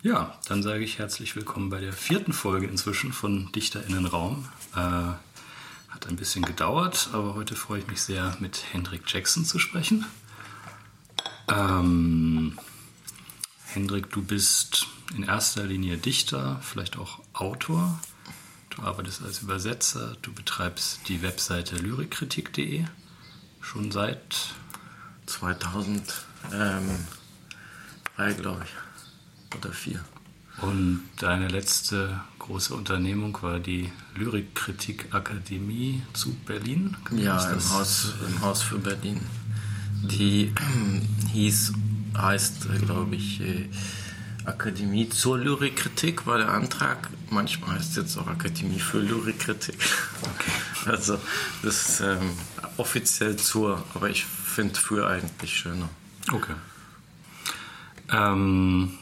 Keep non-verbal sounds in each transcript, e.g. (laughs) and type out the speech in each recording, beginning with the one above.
Ja, dann sage ich herzlich willkommen bei der vierten Folge inzwischen von DichterInnenraum. Äh, hat ein bisschen gedauert, aber heute freue ich mich sehr, mit Hendrik Jackson zu sprechen. Ähm, Hendrik, du bist in erster Linie Dichter, vielleicht auch Autor. Du arbeitest als Übersetzer, du betreibst die Webseite lyrikkritik.de schon seit 2003, glaube ich, oder 4. Und deine letzte große Unternehmung war die Lyrikkritik Akademie zu Berlin? Ja, im Haus, im Haus für Berlin. Die (clears throat) hieß, heißt, glaube ich, äh, Akademie zur Lyrikkritik war der Antrag. Manchmal heißt es jetzt auch Akademie für Lyrikkritik. Okay. (laughs) Also das ist ähm, offiziell zur, aber ich finde für eigentlich schöner. Okay. Ähm,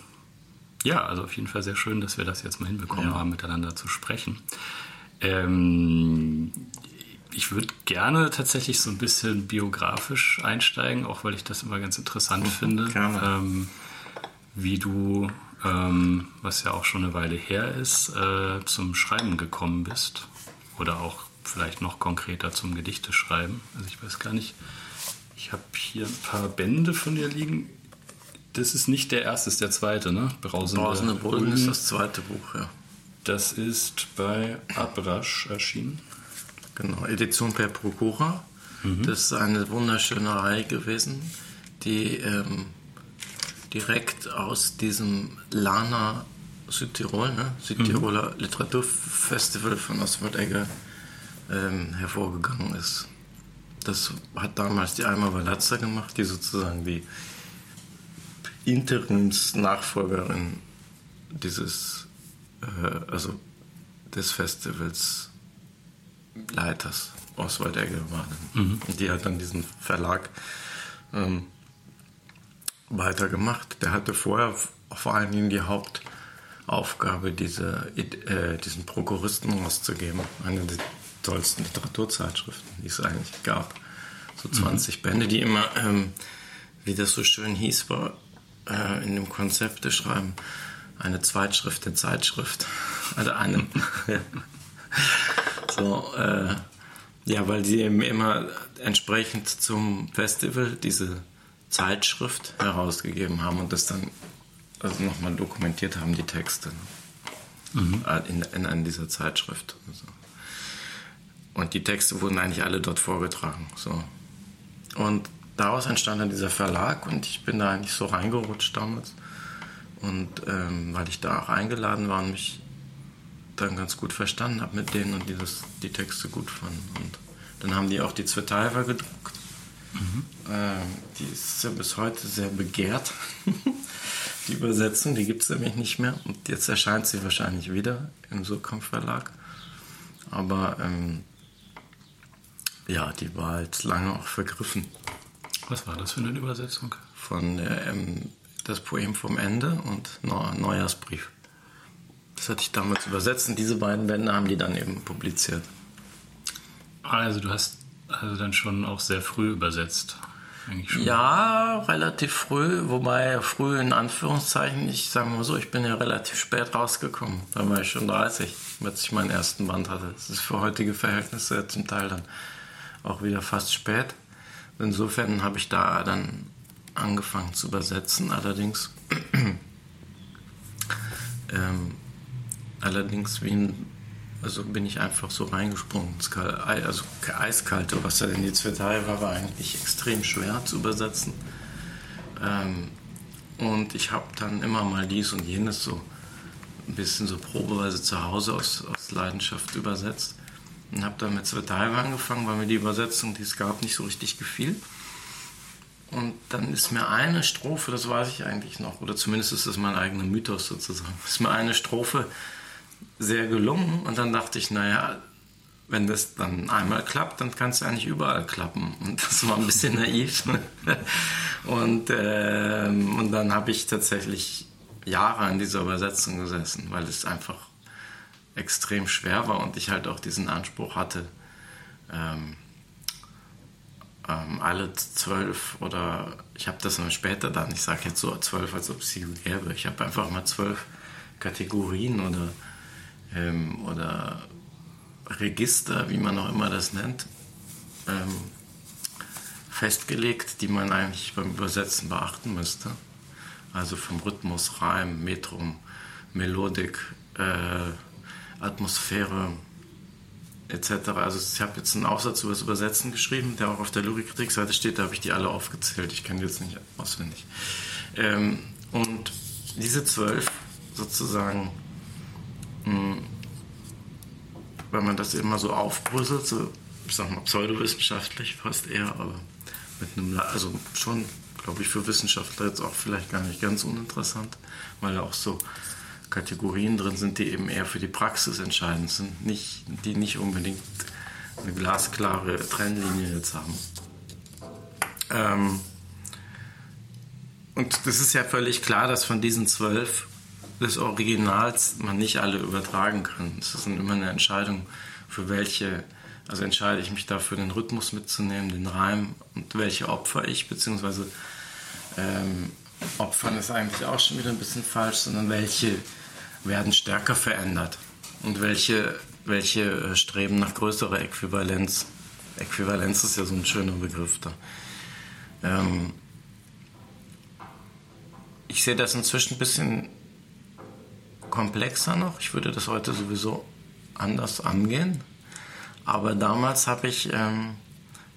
ja, also auf jeden Fall sehr schön, dass wir das jetzt mal hinbekommen ja. haben, miteinander zu sprechen. Ähm, ich würde gerne tatsächlich so ein bisschen biografisch einsteigen, auch weil ich das immer ganz interessant mhm, finde. Ähm, wie du, ähm, was ja auch schon eine Weile her ist, äh, zum Schreiben gekommen bist. Oder auch vielleicht noch konkreter zum Gedichteschreiben. Also ich weiß gar nicht, ich habe hier ein paar Bände von dir liegen. Das ist nicht der erste, ist der zweite, ne? Brausende, Brausende Bullen ist das zweite Buch, ja. Das ist bei Abrasch erschienen. Genau, Edition per Procura. Mhm. Das ist eine wunderschöne Reihe gewesen, die ähm, direkt aus diesem Lana Südtirol, ne? Südtiroler mhm. Literaturfestival von Oswald Egger ähm, hervorgegangen ist. Das hat damals die Alma Valazza gemacht, die sozusagen die Interimsnachfolgerin dieses, äh, also des Festivals Leiters Oswald Egger war. Mhm. Die hat dann diesen Verlag ähm, weitergemacht. Der hatte vorher vor allen Dingen die Hauptaufgabe, diese, äh, diesen Prokuristen rauszugeben. Eine der tollsten Literaturzeitschriften, die es eigentlich gab. So 20 mhm. Bände, die immer, ähm, wie das so schön hieß, war äh, in dem Konzept Schreiben, eine Zweitschrift der Zeitschrift. (laughs) Also eine. (laughs) so, äh, ja, weil sie eben immer entsprechend zum Festival diese Zeitschrift herausgegeben haben und das dann also nochmal dokumentiert haben, die Texte. Mhm. In, in, in, dieser Zeitschrift. Also. Und die Texte wurden eigentlich alle dort vorgetragen. So. Und daraus entstand dann dieser Verlag und ich bin da eigentlich so reingerutscht damals. Und ähm, weil ich da auch eingeladen war und mich dann ganz gut verstanden habe mit denen und die das, die Texte gut fanden. Und dann haben die auch die Zweiteifer gedruckt Mhm. Ähm, die ist ja bis heute sehr begehrt. (laughs) die Übersetzung, die gibt es nämlich nicht mehr. Und jetzt erscheint sie wahrscheinlich wieder im Surkamp Verlag. Aber ähm, ja, die war halt lange auch vergriffen. Was war das für eine Übersetzung? Von äh, ähm, das Poem vom Ende und Neujahrsbrief. Das hatte ich damals übersetzt und diese beiden Bände haben die dann eben publiziert. Also du hast also dann schon auch sehr früh übersetzt. Ja, relativ früh, wobei früh in Anführungszeichen, ich sage mal so, ich bin ja relativ spät rausgekommen. Da war ich schon 30, als ich meinen ersten Band hatte. Das ist für heutige Verhältnisse zum Teil dann auch wieder fast spät. Insofern habe ich da dann angefangen zu übersetzen, allerdings (clears throat) ähm, allerdings wie also bin ich einfach so reingesprungen. Also eiskalte Wasser in die Zweitei war, war eigentlich extrem schwer zu übersetzen. Ähm, und ich habe dann immer mal dies und jenes so ein bisschen so probeweise zu Hause aus, aus Leidenschaft übersetzt. Und habe dann mit Zweitei angefangen, weil mir die Übersetzung, die es gab, nicht so richtig gefiel. Und dann ist mir eine Strophe, das weiß ich eigentlich noch, oder zumindest ist das mein eigener Mythos sozusagen, ist mir eine Strophe sehr gelungen. Und dann dachte ich, naja, wenn das dann einmal klappt, dann kann es eigentlich überall klappen. Und das war ein bisschen (laughs) naiv. und, äh, und dann habe ich tatsächlich Jahre an dieser Übersetzung gesessen, weil es einfach extrem schwer war und ich halt auch diesen Anspruch hatte, ähm, ähm, alle zwölf oder ich habe das dann später dann, ich sage jetzt so zwölf, als ob es sie gäbe. Ich habe einfach mal zwölf Kategorien oder, ähm, oder Register, wie man auch immer das nennt, ähm, festgelegt, die man eigentlich beim Übersetzen beachten müsste. Also vom Rhythmus, Reim, Metrum, Melodik, äh, Atmosphäre etc. Also ich habe jetzt einen Aufsatz über das Übersetzen geschrieben, der auch auf der Lyrikkritikseite steht, da habe ich die alle aufgezählt. Ich kann die jetzt nicht auswendig. Ähm, und diese zwölf sozusagen, mh, hm, wenn man das immer so aufbröselt, so, ich sag mal pseudowissenschaftlich fast eher, aber mit einem, also schon, glaube ich, für Wissenschaftler jetzt auch vielleicht gar nicht ganz uninteressant, weil auch so Kategorien drin sind, die eben eher für die Praxis entscheidend sind, nicht, die nicht unbedingt eine glasklare Trennlinie jetzt haben. Ähm, und das ist ja völlig klar, dass von diesen zwölf des Originals man nicht alle übertragen kann. Es ist immer eine Entscheidung, für welche, also entscheide ich mich dafür, den Rhythmus mitzunehmen, den Reim und welche opfer ich, beziehungsweise ähm, opfern ist eigentlich auch schon wieder ein bisschen falsch, sondern welche werden stärker verändert und welche, welche äh, streben nach größerer Äquivalenz. Äquivalenz ist ja so ein schöner Begriff da. Ähm, ich sehe das inzwischen ein bisschen komplexer noch. Ich würde das heute sowieso anders angehen. Aber damals habe ich ähm,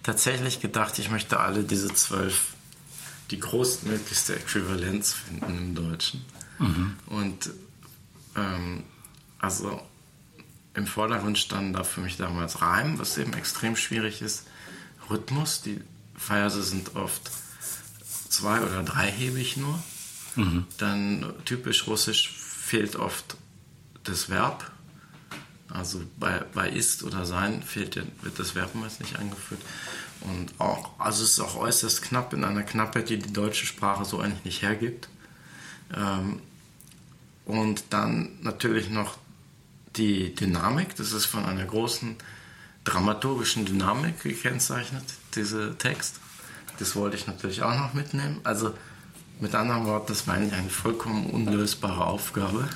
tatsächlich gedacht, ich möchte alle diese zwölf, die größtmöglichste Äquivalenz finden im Deutschen. Mhm. Und ähm, also im Vordergrund standen da für mich damals Reim, was eben extrem schwierig ist, Rhythmus, die Verse sind oft zwei- oder dreihebig nur. Mhm. Dann typisch russisch fehlt oft das Verb. Also bei, bei ist oder sein fehlt, wird das Verb meist nicht angeführt. Und auch, also es ist auch äußerst knapp in einer Knappheit, die die deutsche Sprache so eigentlich nicht hergibt. Ähm, und dann natürlich noch die Dynamik. Das ist von einer großen dramaturgischen Dynamik gekennzeichnet, dieser Text. Das wollte ich natürlich auch noch mitnehmen. Also mit anderen Worten, das war eigentlich eine vollkommen unlösbare Aufgabe.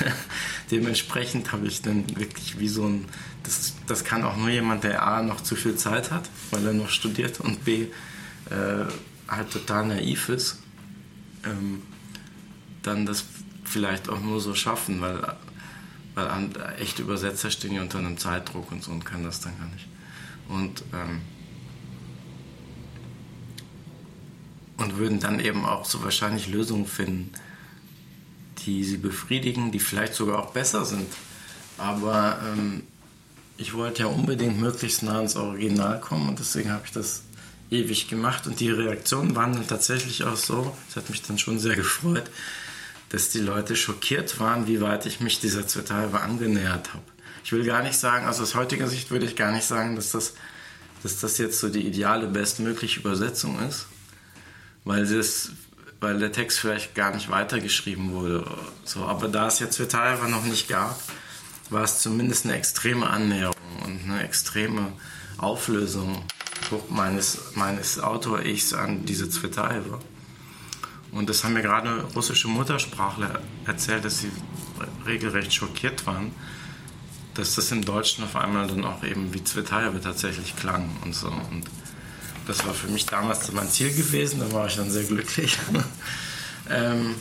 (laughs) Dementsprechend habe ich dann wirklich wie so ein, das, das kann auch nur jemand, der A noch zu viel Zeit hat, weil er noch studiert und B äh, halt total naiv ist, ähm, dann das vielleicht auch nur so schaffen, weil, weil echte Übersetzer stehen ja unter einem Zeitdruck und so und kann das dann gar nicht. Und, ähm, und würden dann eben auch so wahrscheinlich Lösungen finden, die sie befriedigen, die vielleicht sogar auch besser sind. Aber ähm, ich wollte ja unbedingt möglichst nah ans Original kommen und deswegen habe ich das ewig gemacht und die Reaktionen waren dann tatsächlich auch so, das hat mich dann schon sehr gefreut, dass die Leute schockiert waren, wie weit ich mich dieser Zwetalbe angenähert habe. Ich will gar nicht sagen, also aus heutiger Sicht würde ich gar nicht sagen, dass das, dass das jetzt so die ideale, bestmögliche Übersetzung ist, weil, das, weil der Text vielleicht gar nicht weitergeschrieben wurde. So, aber da es jetzt Zwetalbe noch nicht gab, war es zumindest eine extreme Annäherung und eine extreme Auflösung meines, meines Autor-Ichs an diese Zwetalbe. Und das haben mir gerade russische Muttersprachler erzählt, dass sie regelrecht schockiert waren, dass das im Deutschen auf einmal dann auch eben wie Zvetajewe tatsächlich klang und so. Und das war für mich damals mein Ziel gewesen, da war ich dann sehr glücklich. (laughs) ähm,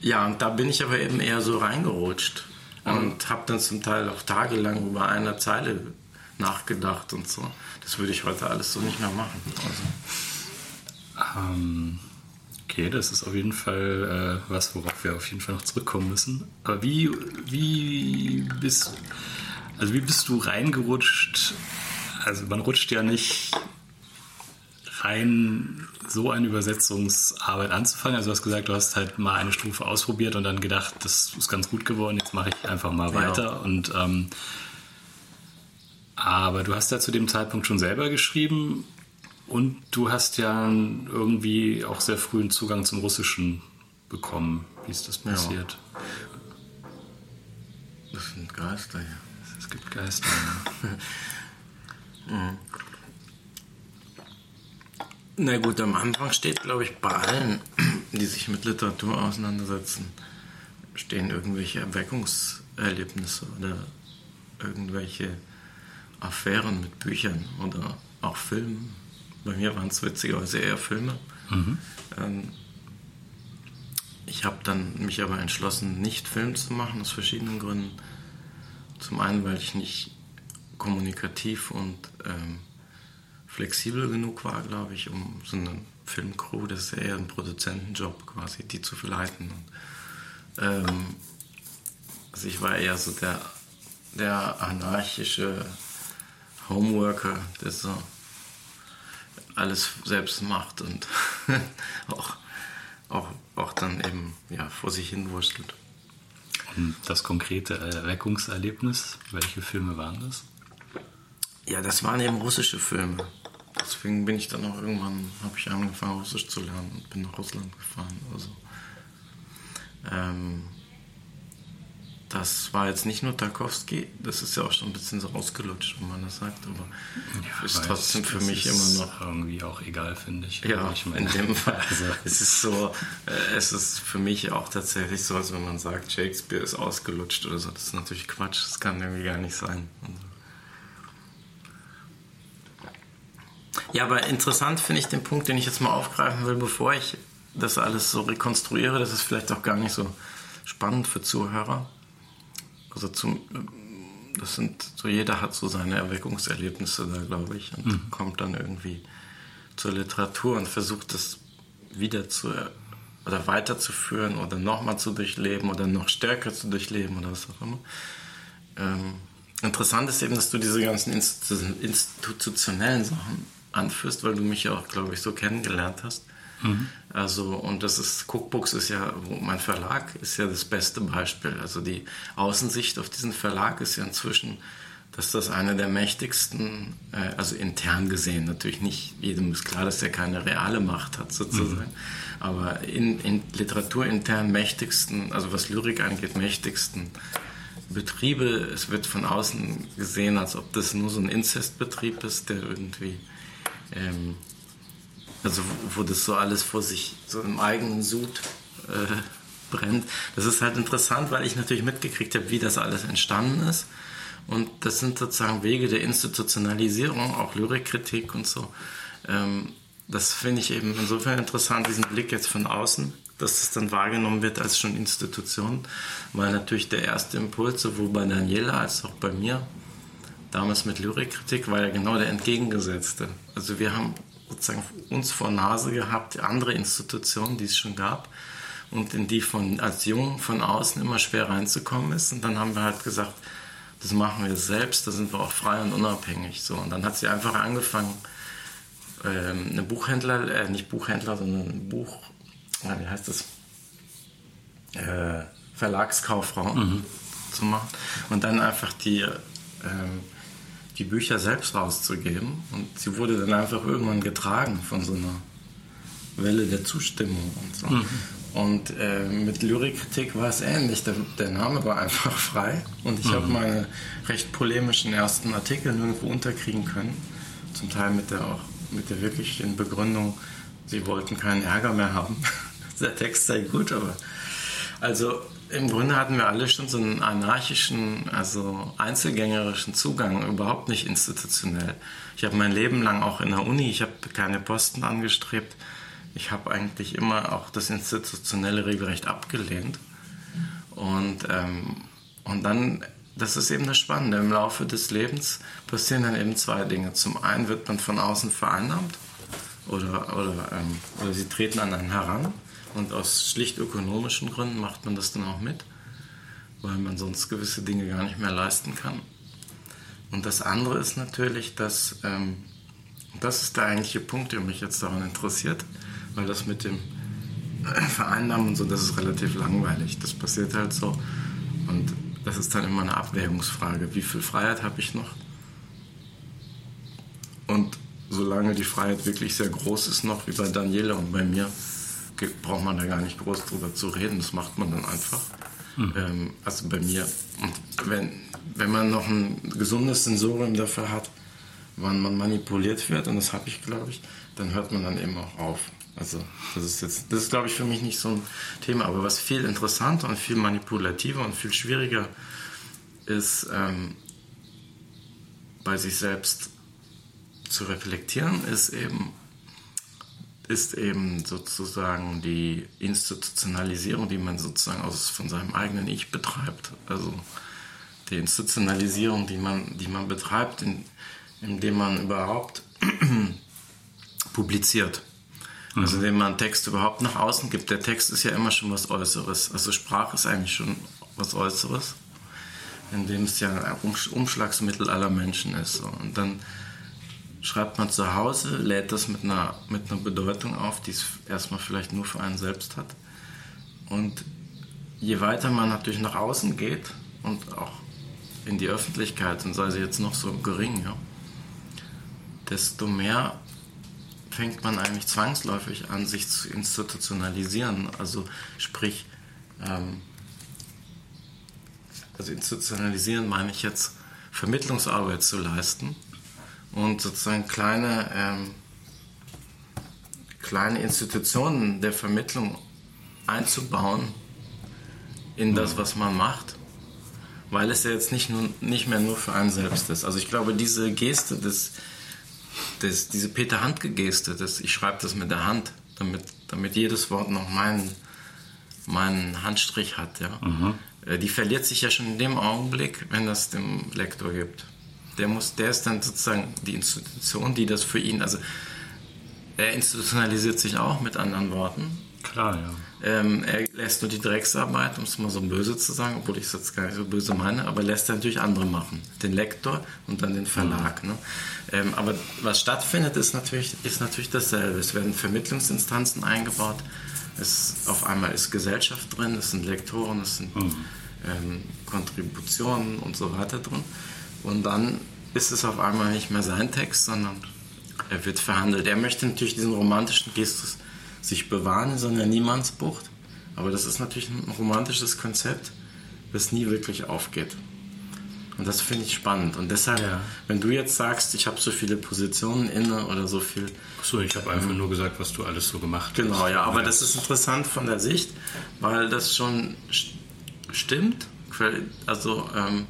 ja, und da bin ich aber eben eher so reingerutscht und habe dann zum Teil auch tagelang über einer Zeile nachgedacht und so. Das würde ich heute alles so nicht mehr machen. Also. Ähm, Okay, das ist auf jeden Fall äh, was, worauf wir auf jeden Fall noch zurückkommen müssen. Aber wie, wie bist also wie bist du reingerutscht? Also man rutscht ja nicht rein, so eine Übersetzungsarbeit anzufangen. Also du hast gesagt, du hast halt mal eine Stufe ausprobiert und dann gedacht, das ist ganz gut geworden, jetzt mache ich einfach mal weiter. Ja. Und ähm, aber du hast ja zu dem Zeitpunkt schon selber geschrieben und du hast ja irgendwie auch sehr früh einen Zugang zum Russischen bekommen. Wie ist das passiert? Ja. Das sind Geister, ja. Es gibt Geister, ja. (laughs) Na gut, am Anfang steht, glaube ich, bei allen, (clears throat) die sich mit Literatur auseinandersetzen, stehen irgendwelche Erweckungserlebnisse oder irgendwelche Affären mit Büchern oder auch Filmen. Bei mir waren es witzigerweise eher Filme. Mhm. Ähm, ich habe dann mich aber entschlossen, nicht Film zu machen, aus verschiedenen Gründen. Zum einen, weil ich nicht kommunikativ und ähm, flexibel genug war, glaube ich, um so eine Filmcrew, das ist eher ein Produzentenjob quasi, die zu verleiten. Und, ähm, also ich war eher so der, der anarchische Homeworker, der so alles selbst macht und (laughs) auch, auch, auch dann eben ja, vor sich hin wurstelt. Und das konkrete Erweckungserlebnis, welche Filme waren das? Ja, das waren eben russische Filme. Deswegen bin ich dann auch irgendwann, habe ich angefangen Russisch zu lernen und bin nach Russland gefahren. Also, ähm, das war jetzt nicht nur Tarkovsky, das ist ja auch schon ein bisschen so rausgelutscht, wenn man das sagt, aber ja, ist trotzdem für mich immer noch irgendwie auch egal, finde ich. Ja, ich in dem (laughs) Fall. Also, es ist so, äh, es ist für mich auch tatsächlich so, als wenn man sagt, Shakespeare ist ausgelutscht oder so. Das ist natürlich Quatsch, das kann irgendwie gar nicht sein. Ja, aber interessant finde ich den Punkt, den ich jetzt mal aufgreifen will, bevor ich das alles so rekonstruiere. Das ist vielleicht auch gar nicht so spannend für Zuhörer. Also zum, das sind so jeder hat so seine Erweckungserlebnisse da, glaube ich, und mhm. kommt dann irgendwie zur Literatur und versucht das wieder zu oder weiterzuführen oder nochmal zu durchleben oder noch stärker zu durchleben oder was auch immer. Ähm, interessant ist eben, dass du diese ganzen institutionellen Sachen anführst, weil du mich ja auch, glaube ich, so kennengelernt hast. Mhm. Also, und das ist, Cookbooks ist ja, mein Verlag ist ja das beste Beispiel. Also die Außensicht auf diesen Verlag ist ja inzwischen, dass das einer der mächtigsten, äh, also intern gesehen, natürlich nicht, jedem ist klar, dass er keine reale Macht hat sozusagen, mhm. aber in, in Literatur intern mächtigsten, also was Lyrik angeht, mächtigsten Betriebe. Es wird von außen gesehen, als ob das nur so ein Inzestbetrieb ist, der irgendwie ähm, also wo, das so alles vor sich so im eigenen Sud äh, brennt. Das ist halt interessant, weil ich natürlich mitgekriegt habe, wie das alles entstanden ist. Und das sind sozusagen Wege der Institutionalisierung, auch Lyrikkritik und so. Ähm, das finde ich eben insofern interessant, diesen Blick jetzt von außen, dass es dann wahrgenommen wird als schon Institution, weil natürlich der erste Impuls, sowohl bei Daniela als auch bei mir, damals mit Lyrikkritik, war ja genau der entgegengesetzte. Also wir haben sozusagen uns vor Nase gehabt, andere Institutionen, die es schon gab und in die von als Jung von außen immer schwer reinzukommen ist. Und dann haben wir halt gesagt, das machen wir selbst, da sind wir auch frei und unabhängig. So. Und dann hat sie einfach angefangen, ähm, eine Buchhändler, äh, nicht Buchhändler, sondern Buch, wie heißt das? Äh, Verlagskauffrau mhm. zu machen. Und dann einfach die ähm, die Bücher selbst rauszugeben. Und sie wurde dann einfach irgendwann getragen von so einer Welle der Zustimmung und so. Mhm. Und äh, mit Lyrikkritik war es ähnlich. Der, der, Name war einfach (laughs) frei und ich mhm. habe meine recht polemischen ersten Artikel nirgendwo unterkriegen können. Zum Teil mit der auch mit der wirklichen Begründung, sie wollten keinen Ärger mehr haben. (laughs) der Text sei gut, aber also im Grunde hatten wir alle schon so einen anarchischen, also einzelgängerischen Zugang, überhaupt nicht institutionell. Ich habe mein Leben lang auch in der Uni, ich habe keine Posten angestrebt. Ich habe eigentlich immer auch das institutionelle Regelrecht abgelehnt. Und, ähm, und dann, das ist eben das Spannende, im Laufe des Lebens passieren dann eben zwei Dinge. Zum einen wird man von außen vereinnahmt oder, oder, ähm, oder sie treten an einen heran und aus schlicht ökonomischen Gründen macht man das dann auch mit, weil man sonst gewisse Dinge gar nicht mehr leisten kann. Und das andere ist natürlich, dass, ähm, das ist der eigentliche Punkt, der mich jetzt daran interessiert, weil das mit dem (clears throat) Vereinnahmen und so, das ist relativ langweilig. Das passiert halt so. Und das ist dann immer eine Abwägungsfrage. Wie viel Freiheit habe ich noch? Und solange die Freiheit wirklich sehr groß ist, noch wie bei Daniela und bei mir, braucht man da gar nicht groß drüber zu reden, das macht man dann einfach. Mhm. Ähm, also bei mir. Und wenn, wenn man noch ein gesundes Sensorium dafür hat, wann man manipuliert wird, und das habe ich, glaube ich, dann hört man dann eben auch auf. Also das ist jetzt, das ist glaube ich für mich nicht so ein Thema, aber was viel interessanter und viel manipulativer und viel schwieriger ist, ähm, bei sich selbst zu reflektieren, ist eben, ist eben sozusagen die Institutionalisierung, die man sozusagen aus, von seinem eigenen Ich betreibt. Also die Institutionalisierung, die man, die man betreibt, in, indem man überhaupt (clears throat) publiziert. Also indem man Text überhaupt nach außen gibt. Der Text ist ja immer schon was Äußeres. Also Sprache ist eigentlich schon was Äußeres, indem es ja ein Umschlagsmittel aller Menschen ist. Und dann schreibt man zu Hause, lädt das mit einer, mit einer Bedeutung auf, die es erstmal vielleicht nur für einen selbst hat. Und je weiter man natürlich nach außen geht und auch in die Öffentlichkeit, und sei sie jetzt noch so gering, ja, desto mehr fängt man eigentlich zwangsläufig an, sich zu institutionalisieren. Also sprich, ähm, also institutionalisieren meine ich jetzt Vermittlungsarbeit zu leisten und sozusagen kleine, ähm, kleine Institutionen der Vermittlung einzubauen in das, was man macht, weil es ja jetzt nicht, nur, nicht mehr nur für einen selbst ist. Also ich glaube, diese Geste des, des diese Peter Handke-Geste, ich schreibe das mit der Hand, damit, damit jedes Wort noch meinen, meinen Handstrich hat, ja. Mhm. Äh, die verliert sich ja schon in dem Augenblick, wenn das dem Lektor gibt der muss, der ist dann sozusagen die Institution, die das für ihn, also er institutionalisiert sich auch mit anderen Worten. Klar, ja. Ähm, er lässt nur die Drecksarbeit, um es mal so böse zu sagen, obwohl ich es jetzt gar nicht so böse meine, aber lässt er natürlich andere machen. Den Lektor und dann den Verlag. Mhm. Ne? Ähm, aber was stattfindet, ist natürlich, ist natürlich dasselbe. Es werden Vermittlungsinstanzen eingebaut. Es, auf einmal ist Gesellschaft drin, es sind Lektoren, es sind mhm. ähm, Kontributionen und so weiter drin. Und dann ist es auf einmal nicht mehr sein Text, sondern er wird verhandelt. Er möchte natürlich diesen romantischen Gestus sich bewahren in so einer Niemandsbucht, aber das ist natürlich ein romantisches Konzept, das nie wirklich aufgeht. Und das finde ich spannend. Und deshalb, ja. wenn du jetzt sagst, ich habe so viele Positionen inne oder so viel. Achso, ich habe einfach ähm, nur gesagt, was du alles so gemacht genau, hast. Genau, ja, aber ja. das ist interessant von der Sicht, weil das schon stimmt. Also, ähm,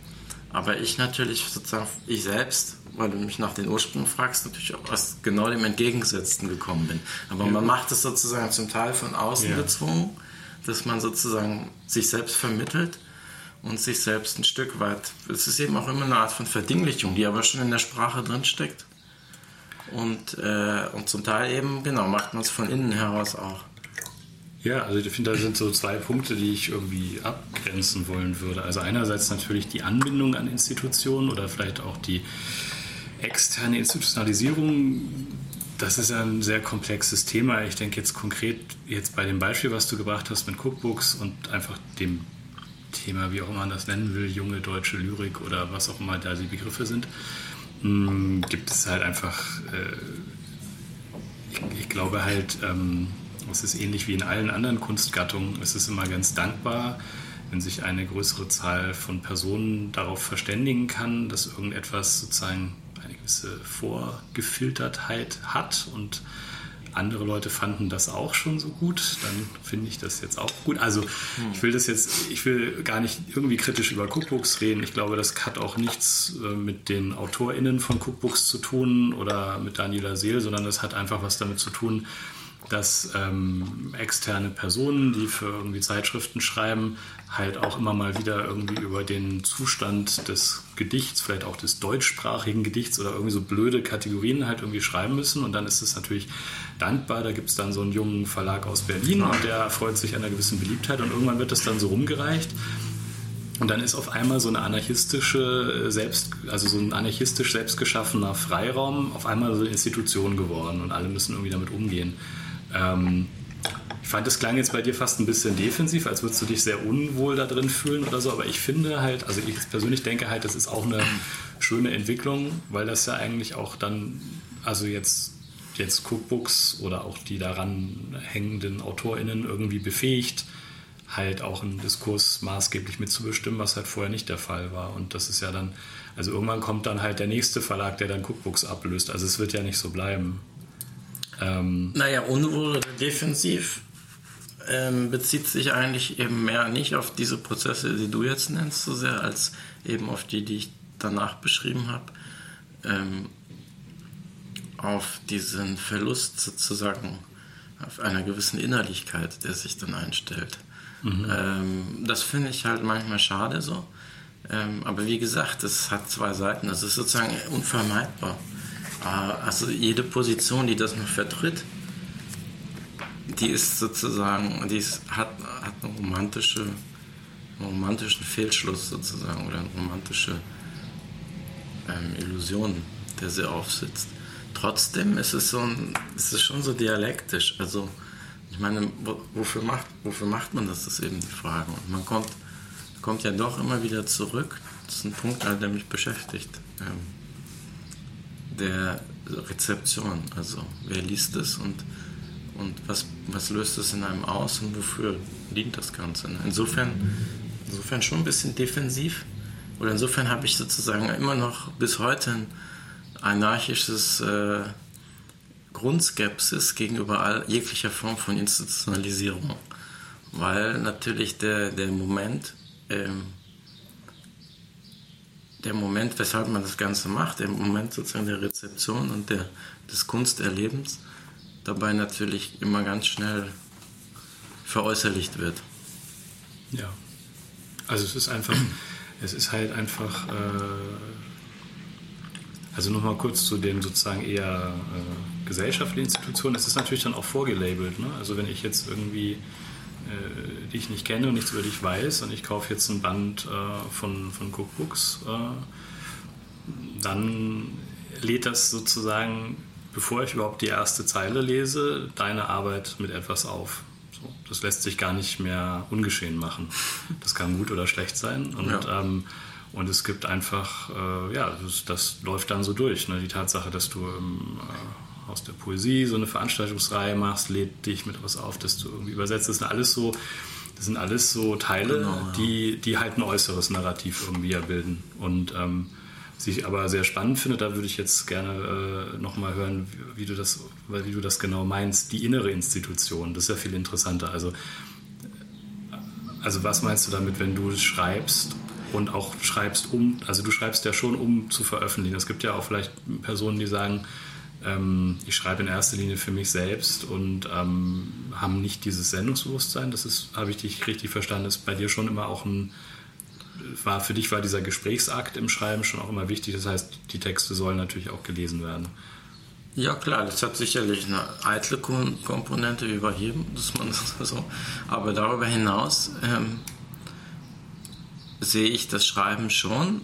aber ich natürlich sozusagen, ich selbst, weil du mich nach den Ursprüngen fragst, natürlich auch aus genau dem Entgegengesetzten gekommen bin. Aber ja. man macht es sozusagen zum Teil von außen ja. gezwungen, dass man sozusagen sich selbst vermittelt und sich selbst ein Stück weit. Es ist eben auch immer eine Art von Verdinglichung, die aber schon in der Sprache drinsteckt. Und, äh, und zum Teil eben, genau, macht man es von innen heraus auch. Ja, also ich finde, da sind so zwei Punkte, die ich irgendwie abgrenzen wollen würde. Also einerseits natürlich die Anbindung an Institutionen oder vielleicht auch die externe Institutionalisierung. Das ist ein sehr komplexes Thema. Ich denke jetzt konkret jetzt bei dem Beispiel, was du gebracht hast mit Cookbooks und einfach dem Thema, wie auch immer man das nennen will, junge deutsche Lyrik oder was auch immer da die Begriffe sind, hm, gibt es halt einfach, äh, ich, ich, glaube halt, ähm, es ist ähnlich wie in allen anderen Kunstgattungen. Es ist immer ganz dankbar, wenn sich eine größere Zahl von Personen darauf verständigen kann, dass irgendetwas sozusagen eine gewisse Vorgefiltertheit hat und andere Leute fanden das auch schon so gut, dann finde ich das jetzt auch gut. Also ich will das jetzt, ich will gar nicht irgendwie kritisch über Cookbooks reden. Ich glaube, das hat auch nichts äh, mit den AutorInnen von Cookbooks zu tun oder mit Daniela Seel, sondern das hat einfach was damit zu tun, dass ähm, externe Personen, die für irgendwie Zeitschriften schreiben, halt auch immer mal wieder irgendwie über den Zustand des Gedichts, vielleicht auch des deutschsprachigen Gedichts oder irgendwie so blöde Kategorien halt irgendwie schreiben müssen. Und dann ist es natürlich dankbar. Da gibt es dann so einen jungen Verlag aus Berlin und der freut sich einer gewissen Beliebtheit und irgendwann wird das dann so rumgereicht. Und dann ist auf einmal so eine anarchistische selbst, also so ein anarchistisch selbstgeschaffener Freiraum auf einmal so eine Institution geworden und alle müssen irgendwie damit umgehen. Ähm, ich fand, das klang jetzt bei dir fast ein bisschen defensiv, als würdest du dich sehr unwohl da drin fühlen oder so. Aber ich finde halt, also ich persönlich denke halt, das ist auch eine schöne Entwicklung, weil das ja eigentlich auch dann, also jetzt, jetzt Cookbooks oder auch die daran hängenden AutorInnen irgendwie befähigt, halt auch einen Diskurs maßgeblich mitzubestimmen, was halt vorher nicht der Fall war. Und das ist ja dann, also irgendwann kommt dann halt der nächste Verlag, der dann Cookbooks ablöst. Also es wird ja nicht so bleiben. Ähm, naja, unwohl oder defensiv ähm, bezieht sich eigentlich eben mehr nicht auf diese Prozesse, die du jetzt nennst, so sehr, als eben auf die, die ich danach beschrieben habe. Ähm, auf diesen Verlust sozusagen, auf einer gewissen Innerlichkeit, der sich dann einstellt. Mhm. Ähm, das finde ich halt manchmal schade so. Ähm, aber wie gesagt, es hat zwei Seiten. Das ist sozusagen unvermeidbar. Äh, also jede Position, die das noch vertritt, die ist sozusagen, die ist, hat, hat eine romantische, einen romantischen Fehlschluss sozusagen oder eine romantische ähm, Illusion, der sie aufsitzt. Trotzdem ist es, so ein, ist es schon so dialektisch. Also ich meine, wofür macht, wofür macht man das, ist eben die Frage. Und man kommt, kommt ja doch immer wieder zurück. Das ist ein Punkt, der mich beschäftigt. Ähm, der Rezeption. Also wer liest es und, und was, was löst es in einem aus und wofür dient das Ganze. Insofern, insofern schon ein bisschen defensiv. Oder insofern habe ich sozusagen immer noch bis heute ein anarchisches äh, Grundskepsis gegenüber all, jeglicher Form von Institutionalisierung. Weil natürlich der, der Moment, ähm, der Moment, weshalb man das Ganze macht, der Moment sozusagen der Rezeption und der, des Kunsterlebens, dabei natürlich immer ganz schnell veräußerlicht wird. Ja. Also es ist einfach, (clears throat) es ist halt einfach, äh, also nochmal kurz zu den sozusagen eher äh, gesellschaftlichen Institutionen, es ist natürlich dann auch vorgelabelt. Ne? Also wenn ich jetzt irgendwie äh, dich nicht kenne und nichts über dich weiß und ich kaufe jetzt ein Band äh, von, von Cookbooks, äh, dann lädt das sozusagen, bevor ich überhaupt die erste Zeile lese, deine Arbeit mit etwas auf. So, das lässt sich gar nicht mehr ungeschehen machen. Das kann gut oder schlecht sein. Und, ja. ähm, und es gibt einfach, äh, ja, das, das, läuft dann so durch. Ne? Die Tatsache, dass du im, aus der Poesie so eine Veranstaltungsreihe machst, lädt dich mit was auf, dass du irgendwie übersetzt. Das sind alles so, das sind alles so Teile, genau, ja. die, die halt ein äußeres Narrativ irgendwie ja bilden. Und ähm, was ich aber sehr spannend finde, da würde ich jetzt gerne äh, nochmal hören, wie, wie, du das, wie du das genau meinst, die innere Institution. Das ist ja viel interessanter. Also, also was meinst du damit, wenn du schreibst und auch schreibst um, also du schreibst ja schon um zu veröffentlichen. Es gibt ja auch vielleicht Personen, die sagen, ähm, ich schreibe in erster Linie für mich selbst und ähm, haben nicht dieses Sendungsbewusstsein. Das ist, habe ich dich richtig verstanden, ist bei dir schon immer auch ein, war für dich war dieser Gesprächsakt im Schreiben schon auch immer wichtig. Das heißt, die Texte sollen natürlich auch gelesen werden. Ja klar, das hat sicherlich eine eitle Komponente überheben, dass man (laughs) so. Aber darüber hinaus ähm, sehe ich das Schreiben schon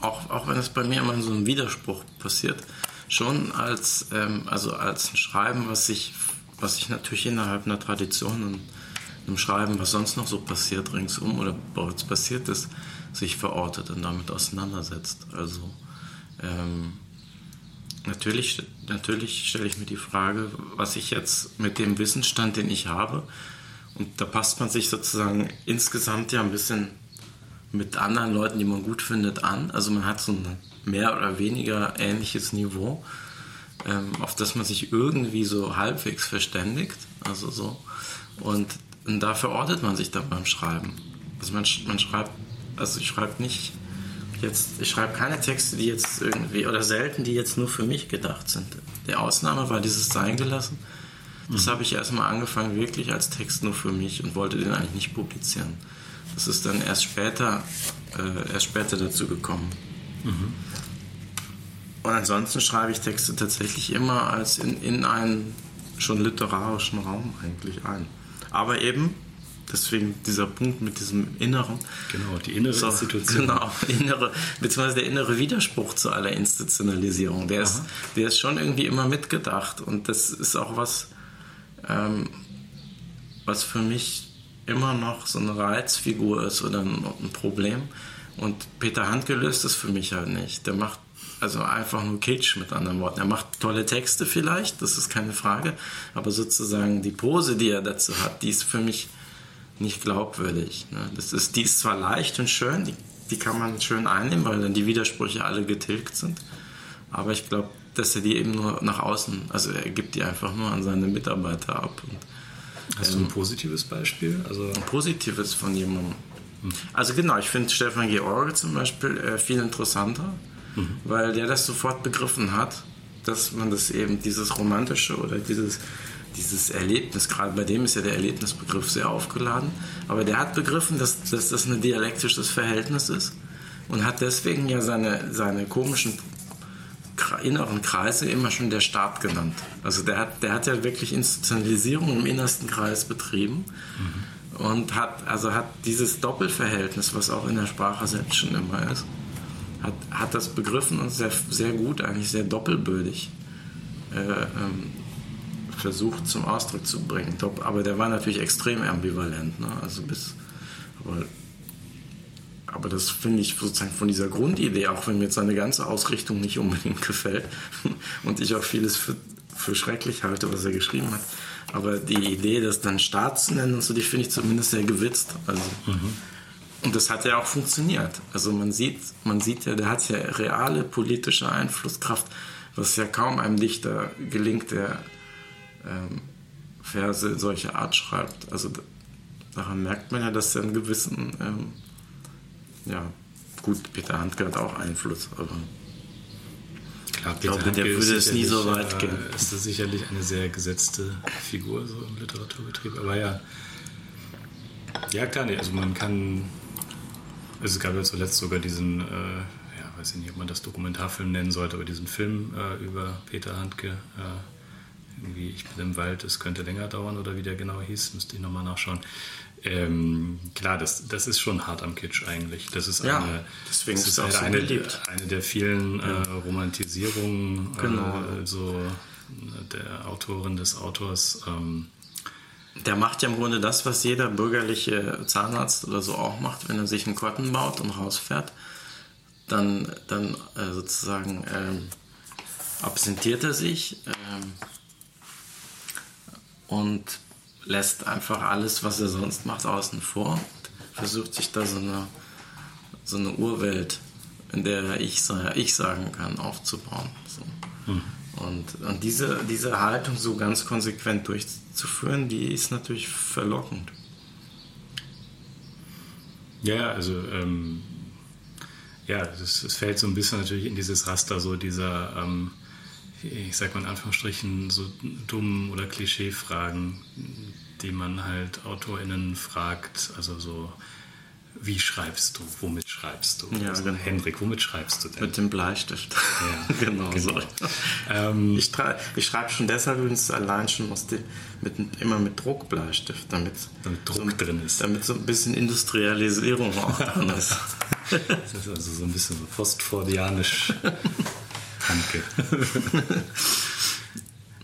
auch, auch wenn es bei mir immer in so einem Widerspruch passiert, schon als, ähm, also als ein Schreiben, was sich, was sich natürlich innerhalb einer Tradition und einem Schreiben, was sonst noch so passiert ringsum oder bereits passiert ist, sich verortet und damit auseinandersetzt. Also ähm, natürlich, natürlich stelle ich mir die Frage, was ich jetzt mit dem Wissensstand, den ich habe, und da passt man sich sozusagen insgesamt ja ein bisschen mit anderen Leuten, die man gut findet, an. Also man hat so ein mehr oder weniger ähnliches Niveau, ähm, auf das man sich irgendwie so halbwegs verständigt. Also so. Und, und da verortet man sich dann beim Schreiben. Also man, man schreibt, also ich schreibe nicht jetzt, ich schreibe keine Texte, die jetzt irgendwie, oder selten, die jetzt nur für mich gedacht sind. Die Ausnahme war dieses Sein gelassen. Das mhm. habe ich erstmal angefangen, wirklich als Text nur für mich und wollte den eigentlich nicht publizieren. Das ist dann erst später, äh, erst später dazu gekommen. Mhm. Und ansonsten schreibe ich Texte tatsächlich immer als in, in einen schon literarischen Raum eigentlich ein. Aber eben, deswegen dieser Punkt mit diesem Inneren. Genau, die innere so, Institution. Genau, (laughs) innere, beziehungsweise der innere Widerspruch zu aller Institutionalisierung. Der ist, der ist schon irgendwie immer mitgedacht. Und das ist auch was, ähm, was für mich immer noch so eine Reizfigur ist oder ein, ein Problem. Und Peter Handke löst das für mich halt nicht. Der macht also einfach nur Kitsch mit anderen Worten. Er macht tolle Texte vielleicht, das ist keine Frage, aber sozusagen die Pose, die er dazu hat, die ist für mich nicht glaubwürdig. Ne? Das ist, die ist zwar leicht und schön, die, die kann man schön einnehmen, weil dann die Widersprüche alle getilgt sind. Aber ich glaube, dass er die eben nur nach außen, also er gibt die einfach nur an seine Mitarbeiter ab. Und, Hast ähm, du ein positives Beispiel? Also ein positives von jemandem. Also genau, ich finde Stefan George zum Beispiel äh, viel interessanter, mhm. weil der das sofort begriffen hat, dass man das eben dieses romantische oder dieses dieses Erlebnis, gerade bei dem ist ja der Erlebnisbegriff sehr aufgeladen, aber der hat begriffen, dass, dass das ein dialektisches Verhältnis ist und hat deswegen ja seine, seine komischen inneren Kreise immer schon der Staat genannt. Also der hat, der hat ja wirklich Institutionalisierung im innersten Kreis betrieben mhm. und hat, also hat dieses Doppelverhältnis, was auch in der Sprache selbst schon immer ist, hat, hat das begriffen und sehr, sehr gut, eigentlich sehr doppelbödig äh, ähm, versucht zum Ausdruck zu bringen. Aber der war natürlich extrem ambivalent. Ne? Also bis, aber, aber das finde ich sozusagen von dieser Grundidee, auch wenn mir jetzt seine ganze Ausrichtung nicht unbedingt (laughs) gefällt und ich auch vieles für, für schrecklich halte, was er geschrieben hat. Aber die Idee, das dann Staat zu nennen und so, die finde ich zumindest sehr gewitzt. Also, mhm. Und das hat ja auch funktioniert. Also man sieht, man sieht ja, der hat ja reale politische Einflusskraft, was ja kaum einem Dichter gelingt, der ähm, Verse solcher Art schreibt. Also daran merkt man ja, dass er einen gewissen, ähm, ja, gut, Peter Handke hat auch Einfluss, aber Klar, ich glaube, der würde es nie so weit gehen. Äh, ist das sicherlich eine sehr gesetzte Figur so im Literaturbetrieb, aber ja, ja klar, nee, also man kann, also es gab ja zuletzt sogar diesen, äh, ja, weiß ich nicht, ob man das Dokumentarfilm nennen sollte, aber diesen Film äh, über Peter Handke, äh, irgendwie Ich bin im Wald, es könnte länger dauern oder wie der genau hieß, müsste ich nochmal nachschauen. Ähm, klar, das, das ist schon hart am Kitsch eigentlich. Das ist ja, eine, deswegen das ist, ist so eine, eine, der vielen ja. äh, Romantisierungen genau. äh, so der Autorin des Autors. Ähm, der macht ja im Grunde das, was jeder bürgerliche Zahnarzt oder so auch macht, wenn er sich einen Kotten baut und rausfährt. Dann, dann äh, sozusagen ähm, absentiert er sich, ähm, und lässt einfach alles, was er sonst macht, außen vor und versucht sich da so eine, so eine Urwelt, in der er ich, ich sagen kann, aufzubauen. So. Hm. Und, und diese, diese Haltung so ganz konsequent durchzuführen, die ist natürlich verlockend. Ja, also ähm, ja, es fällt so ein bisschen natürlich in dieses Raster so dieser ähm, ich sag mal in Anführungsstrichen, so dummen oder Klischee-Fragen, die man halt AutorInnen fragt, also so, wie schreibst du, womit schreibst du? Ja, also, genau. Hendrik, womit schreibst du denn? Mit dem Bleistift. Ja, (laughs) genau, genau. so. Ähm, ich, ich schreibe schon deshalb übrigens allein schon musste mit, immer mit Druckbleistift, damit, damit Druck so, drin ist. Damit so ein bisschen Industrialisierung auch drin ist. (laughs) das ist also so ein bisschen so postfordianisch (laughs) Handke. (laughs)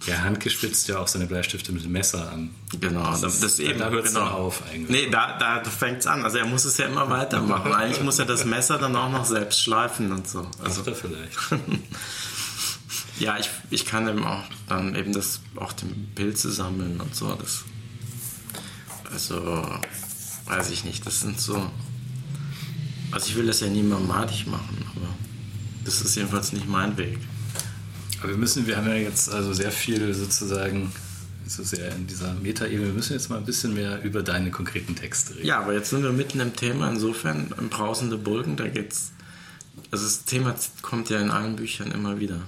ja, Handke spitzt ja auch seine Bleistifte mit dem Messer an. Genau, das, das, das eben, da hört es genau. dann auf eigentlich. Nee, da, da fängt es an. Also er muss es ja immer weitermachen. Eigentlich muss er das Messer dann auch noch selbst schleifen und so. Also Macht er vielleicht. (laughs) ja, ich, ich kann eben auch dann eben das auch den Pilze sammeln und so. Das, also weiß ich nicht. Das sind so. Also ich will das ja niemandem madig machen, aber das ist jedenfalls nicht mein Weg. Aber wir müssen, wir haben ja jetzt also sehr viel sozusagen so sehr in dieser Metaebene. Wir müssen jetzt mal ein bisschen mehr über deine konkreten Texte reden. Ja, aber jetzt sind wir mitten im Thema. Insofern, im Brausende Burgen, da geht's. Also das Thema kommt ja in allen Büchern immer wieder.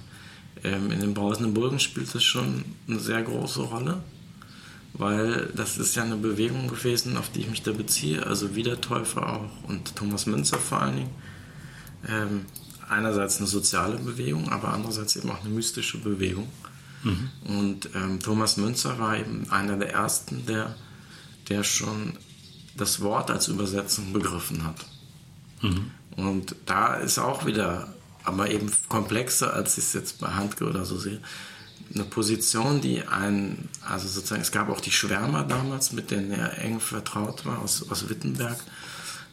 Ähm, in den Brausenden Burgen spielt es schon eine sehr große Rolle, weil das ist ja eine Bewegung gewesen, auf die ich mich da beziehe. Also Wiedertäufer auch und Thomas Münzer vor allen Dingen. Ähm, einerseits eine soziale Bewegung, aber andererseits eben auch eine mystische Bewegung. Mhm. Und ähm, Thomas Münzer war eben einer der ersten, der, der schon das Wort als Übersetzung begriffen hat. Mhm. Und da ist auch wieder, aber eben komplexer, als ich es jetzt bei Handke oder so sehe, eine Position, die ein, also sozusagen, es gab auch die Schwärmer damals, mit denen er eng vertraut war, aus, aus Wittenberg,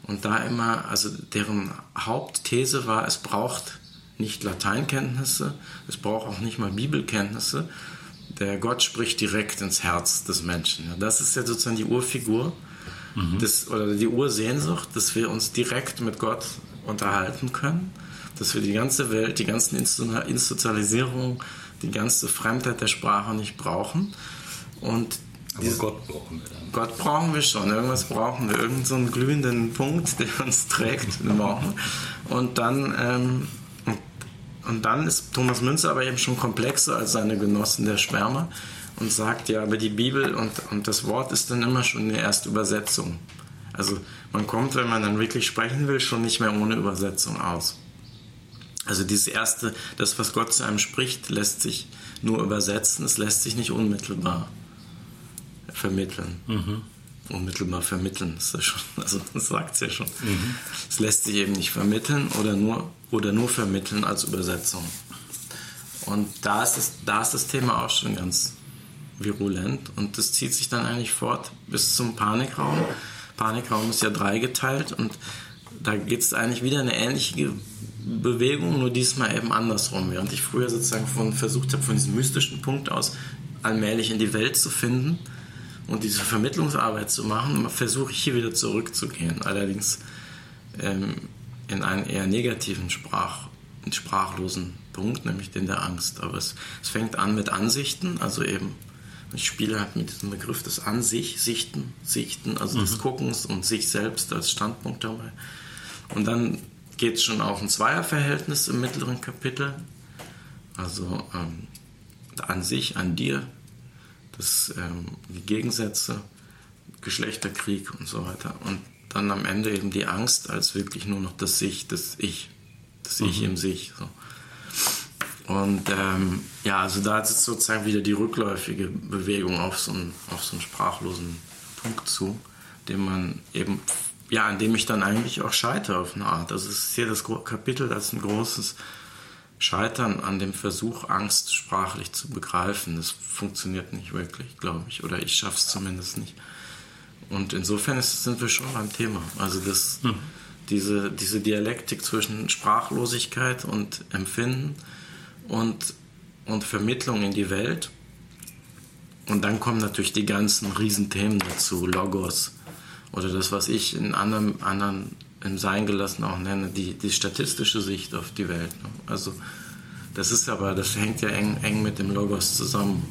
und da immer, also deren Hauptthese war, es braucht nicht Lateinkenntnisse, es braucht auch nicht mal Bibelkenntnisse. Der Gott spricht direkt ins Herz des Menschen. Das ist ja sozusagen die Urfigur mhm. das, oder die Ursehnsucht, dass wir uns direkt mit Gott unterhalten können, dass wir die ganze Welt, die ganzen Institutionalisierung, die ganze Fremdheit der Sprache nicht brauchen. Und aber Gott brauchen wir dann. Gott brauchen wir schon. Irgendwas brauchen wir. Irgend so einen glühenden Punkt, der uns trägt. Und dann, ähm, und dann ist Thomas Münzer aber eben schon komplexer als seine Genossen der Schwärmer und sagt, ja, aber die Bibel und, und das Wort ist dann immer schon eine erste Übersetzung. Also man kommt, wenn man dann wirklich sprechen will, schon nicht mehr ohne Übersetzung aus. Also dieses erste, das, was Gott zu einem spricht, lässt sich nur übersetzen, es lässt sich nicht unmittelbar vermitteln. Mhm. Unmittelbar vermitteln, ist das schon, (laughs) also das sagt es ja schon. Mhm. Es lässt sich eben nicht vermitteln oder nur, oder nur vermitteln als Übersetzung. Und da ist, das, da ist das Thema auch schon ganz virulent und das zieht sich dann eigentlich fort bis zum Panikraum. Panikraum ist ja dreigeteilt und da geht es eigentlich wieder eine ähnliche Bewegung, nur diesmal eben andersrum. Während ich früher sozusagen von, versucht habe, von diesem mystischen Punkt aus allmählich in die Welt zu finden und diese Vermittlungsarbeit zu machen, versuche ich hier wieder zurückzugehen. Allerdings ähm, in einen eher negativen Sprach, sprachlosen Punkt, nämlich den der Angst. Aber es, es fängt an mit Ansichten, also eben ich spiele halt mit diesem Begriff des An sich, Sichten, Sichten, also mhm. des Guckens und sich selbst als Standpunkt dabei. Und dann geht es schon auf ein Zweierverhältnis im mittleren Kapitel. Also ähm, an sich, an dir, das, ähm, die Gegensätze, Geschlechterkrieg und so weiter. Und dann am Ende eben die Angst als wirklich nur noch das Sich, das Ich, das Ich mhm. im Sich. So. Und ähm, ja, also da ist sozusagen wieder die rückläufige Bewegung auf so einen, auf so einen sprachlosen Punkt zu, den man eben ja, an dem ich dann eigentlich auch scheitere auf eine Art. Also es ist hier das Kapitel als ein großes Scheitern an dem Versuch, Angst sprachlich zu begreifen. Das funktioniert nicht wirklich, glaube ich. Oder ich schaffe es zumindest nicht. Und insofern ist, sind wir schon beim Thema. Also das, hm. diese, diese Dialektik zwischen Sprachlosigkeit und Empfinden und, und Vermittlung in die Welt. Und dann kommen natürlich die ganzen Riesenthemen dazu, Logos, oder das, was ich in anderen, anderen im Sein gelassen auch nenne, die, die statistische Sicht auf die Welt. Ne? Also das ist aber, das hängt ja eng, eng mit dem Logos zusammen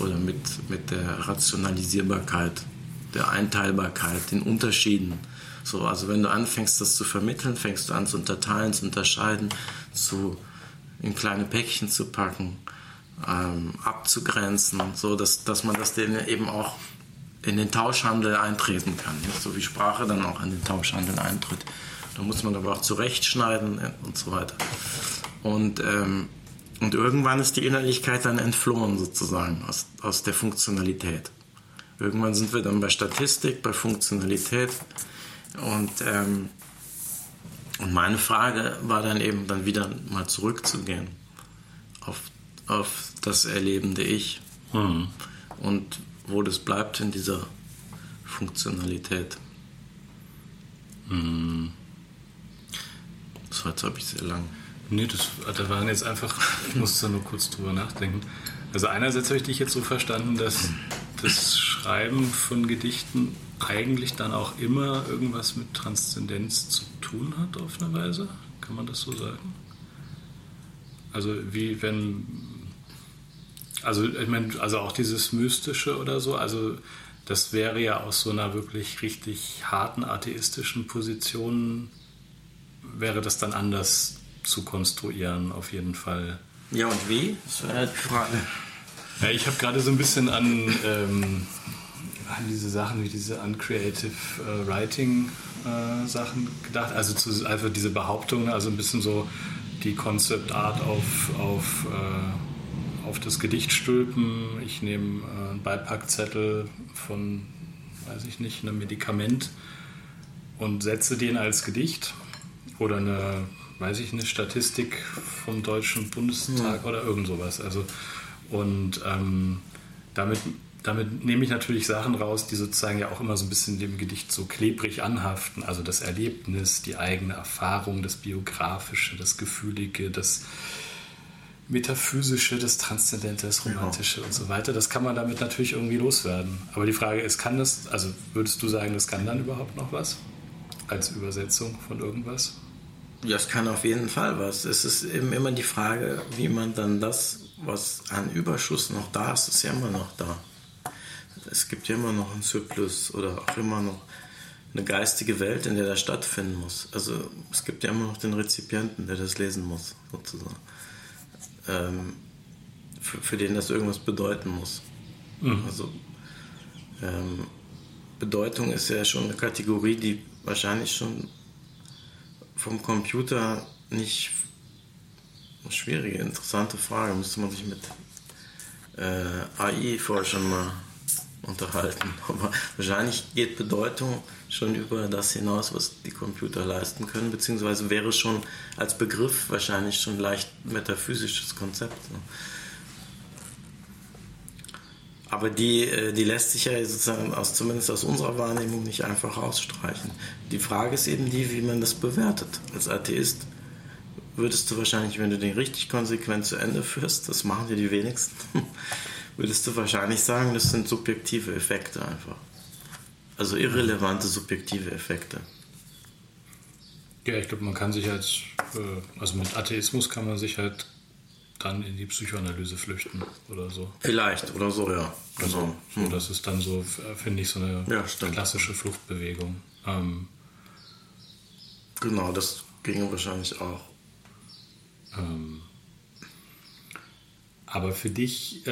oder mit, mit der Rationalisierbarkeit, der Einteilbarkeit, den Unterschieden. So, also wenn du anfängst, das zu vermitteln, fängst du an zu unterteilen, zu unterscheiden, zu in kleine Päckchen zu packen, ähm, abzugrenzen, so dass, dass man das denen eben auch in den Tauschhandel eintreten kann. So wie Sprache dann auch in den Tauschhandel eintritt. Da muss man aber auch zurechtschneiden und so weiter. Und, ähm, und irgendwann ist die Innerlichkeit dann entflohen sozusagen aus, aus der Funktionalität. Irgendwann sind wir dann bei Statistik, bei Funktionalität. Und, ähm, und meine Frage war dann eben dann wieder mal zurückzugehen auf, auf das erlebende Ich. Mhm. Und wo das bleibt in dieser Funktionalität. Hm. Das war jetzt, habe ich sehr lang. Nee, das, das waren jetzt einfach, ich musste nur kurz drüber nachdenken. Also einerseits habe ich dich jetzt so verstanden, dass das Schreiben von Gedichten eigentlich dann auch immer irgendwas mit Transzendenz zu tun hat auf eine Weise. Kann man das so sagen? Also wie wenn also ich meine, also auch dieses Mystische oder so, also das wäre ja aus so einer wirklich richtig harten atheistischen Position, wäre das dann anders zu konstruieren, auf jeden Fall. Ja, und wie? Das wäre halt die Frage. Ja, ich habe gerade so ein bisschen an, ähm, an diese Sachen wie diese Uncreative äh, Writing äh, Sachen gedacht. Also zu, einfach diese Behauptungen, also ein bisschen so die Concept Art auf, auf äh, auf das Gedicht stülpen. Ich nehme äh, einen Beipackzettel von, weiß ich nicht, einem Medikament und setze den als Gedicht oder eine, weiß ich, eine Statistik vom Deutschen Bundestag ja. oder irgend sowas. Also, und ähm, damit, damit nehme ich natürlich Sachen raus, die sozusagen ja auch immer so ein bisschen dem Gedicht so klebrig anhaften. Also das Erlebnis, die eigene Erfahrung, das Biografische, das Gefühlige, das Metaphysische, das Transzendente, das Romantische ja. und so weiter. Das kann man damit natürlich irgendwie loswerden. Aber die Frage ist, kann das, also würdest du sagen, das kann dann überhaupt noch was? Als Übersetzung von irgendwas? Ja, es kann auf jeden Fall was. Es ist eben immer die Frage, wie man dann das, was an Überschuss noch da ist, ist ja immer noch da. Es gibt ja immer noch einen Zyklus oder auch immer noch eine geistige Welt, in der das stattfinden muss. Also es gibt ja immer noch den Rezipienten, der das lesen muss, sozusagen ähm, für, für, den das irgendwas bedeuten muss. Mhm. Also ähm, Bedeutung ist ja schon eine Kategorie, die wahrscheinlich schon vom Computer nicht eine schwierige, interessante Frage, müsste man sich mit äh, AI-Forschern mal unterhalten. (laughs) Aber wahrscheinlich geht Bedeutung schon über das hinaus, was die Computer leisten können, beziehungsweise wäre schon als Begriff wahrscheinlich schon leicht metaphysisches Konzept. Ne? Aber die, äh, die lässt sich ja sozusagen aus, zumindest aus unserer Wahrnehmung nicht einfach ausstreichen. Die Frage ist eben die, wie man das bewertet. Als Atheist würdest du wahrscheinlich, wenn du den richtig konsequent zu Ende führst, das machen ja die wenigsten, würdest du wahrscheinlich sagen, das sind subjektive Effekte einfach. Also irrelevante subjektive Effekte. Ja, ich glaube, man kann sich als, äh, also mit Atheismus kann man sich halt dann in die Psychoanalyse flüchten oder so. Vielleicht, oder so, ja. Also, hm. so, das ist dann so, finde ich, so eine ja, klassische Fluchtbewegung. Ähm, genau, das ginge wahrscheinlich auch. Ähm, aber für dich, äh,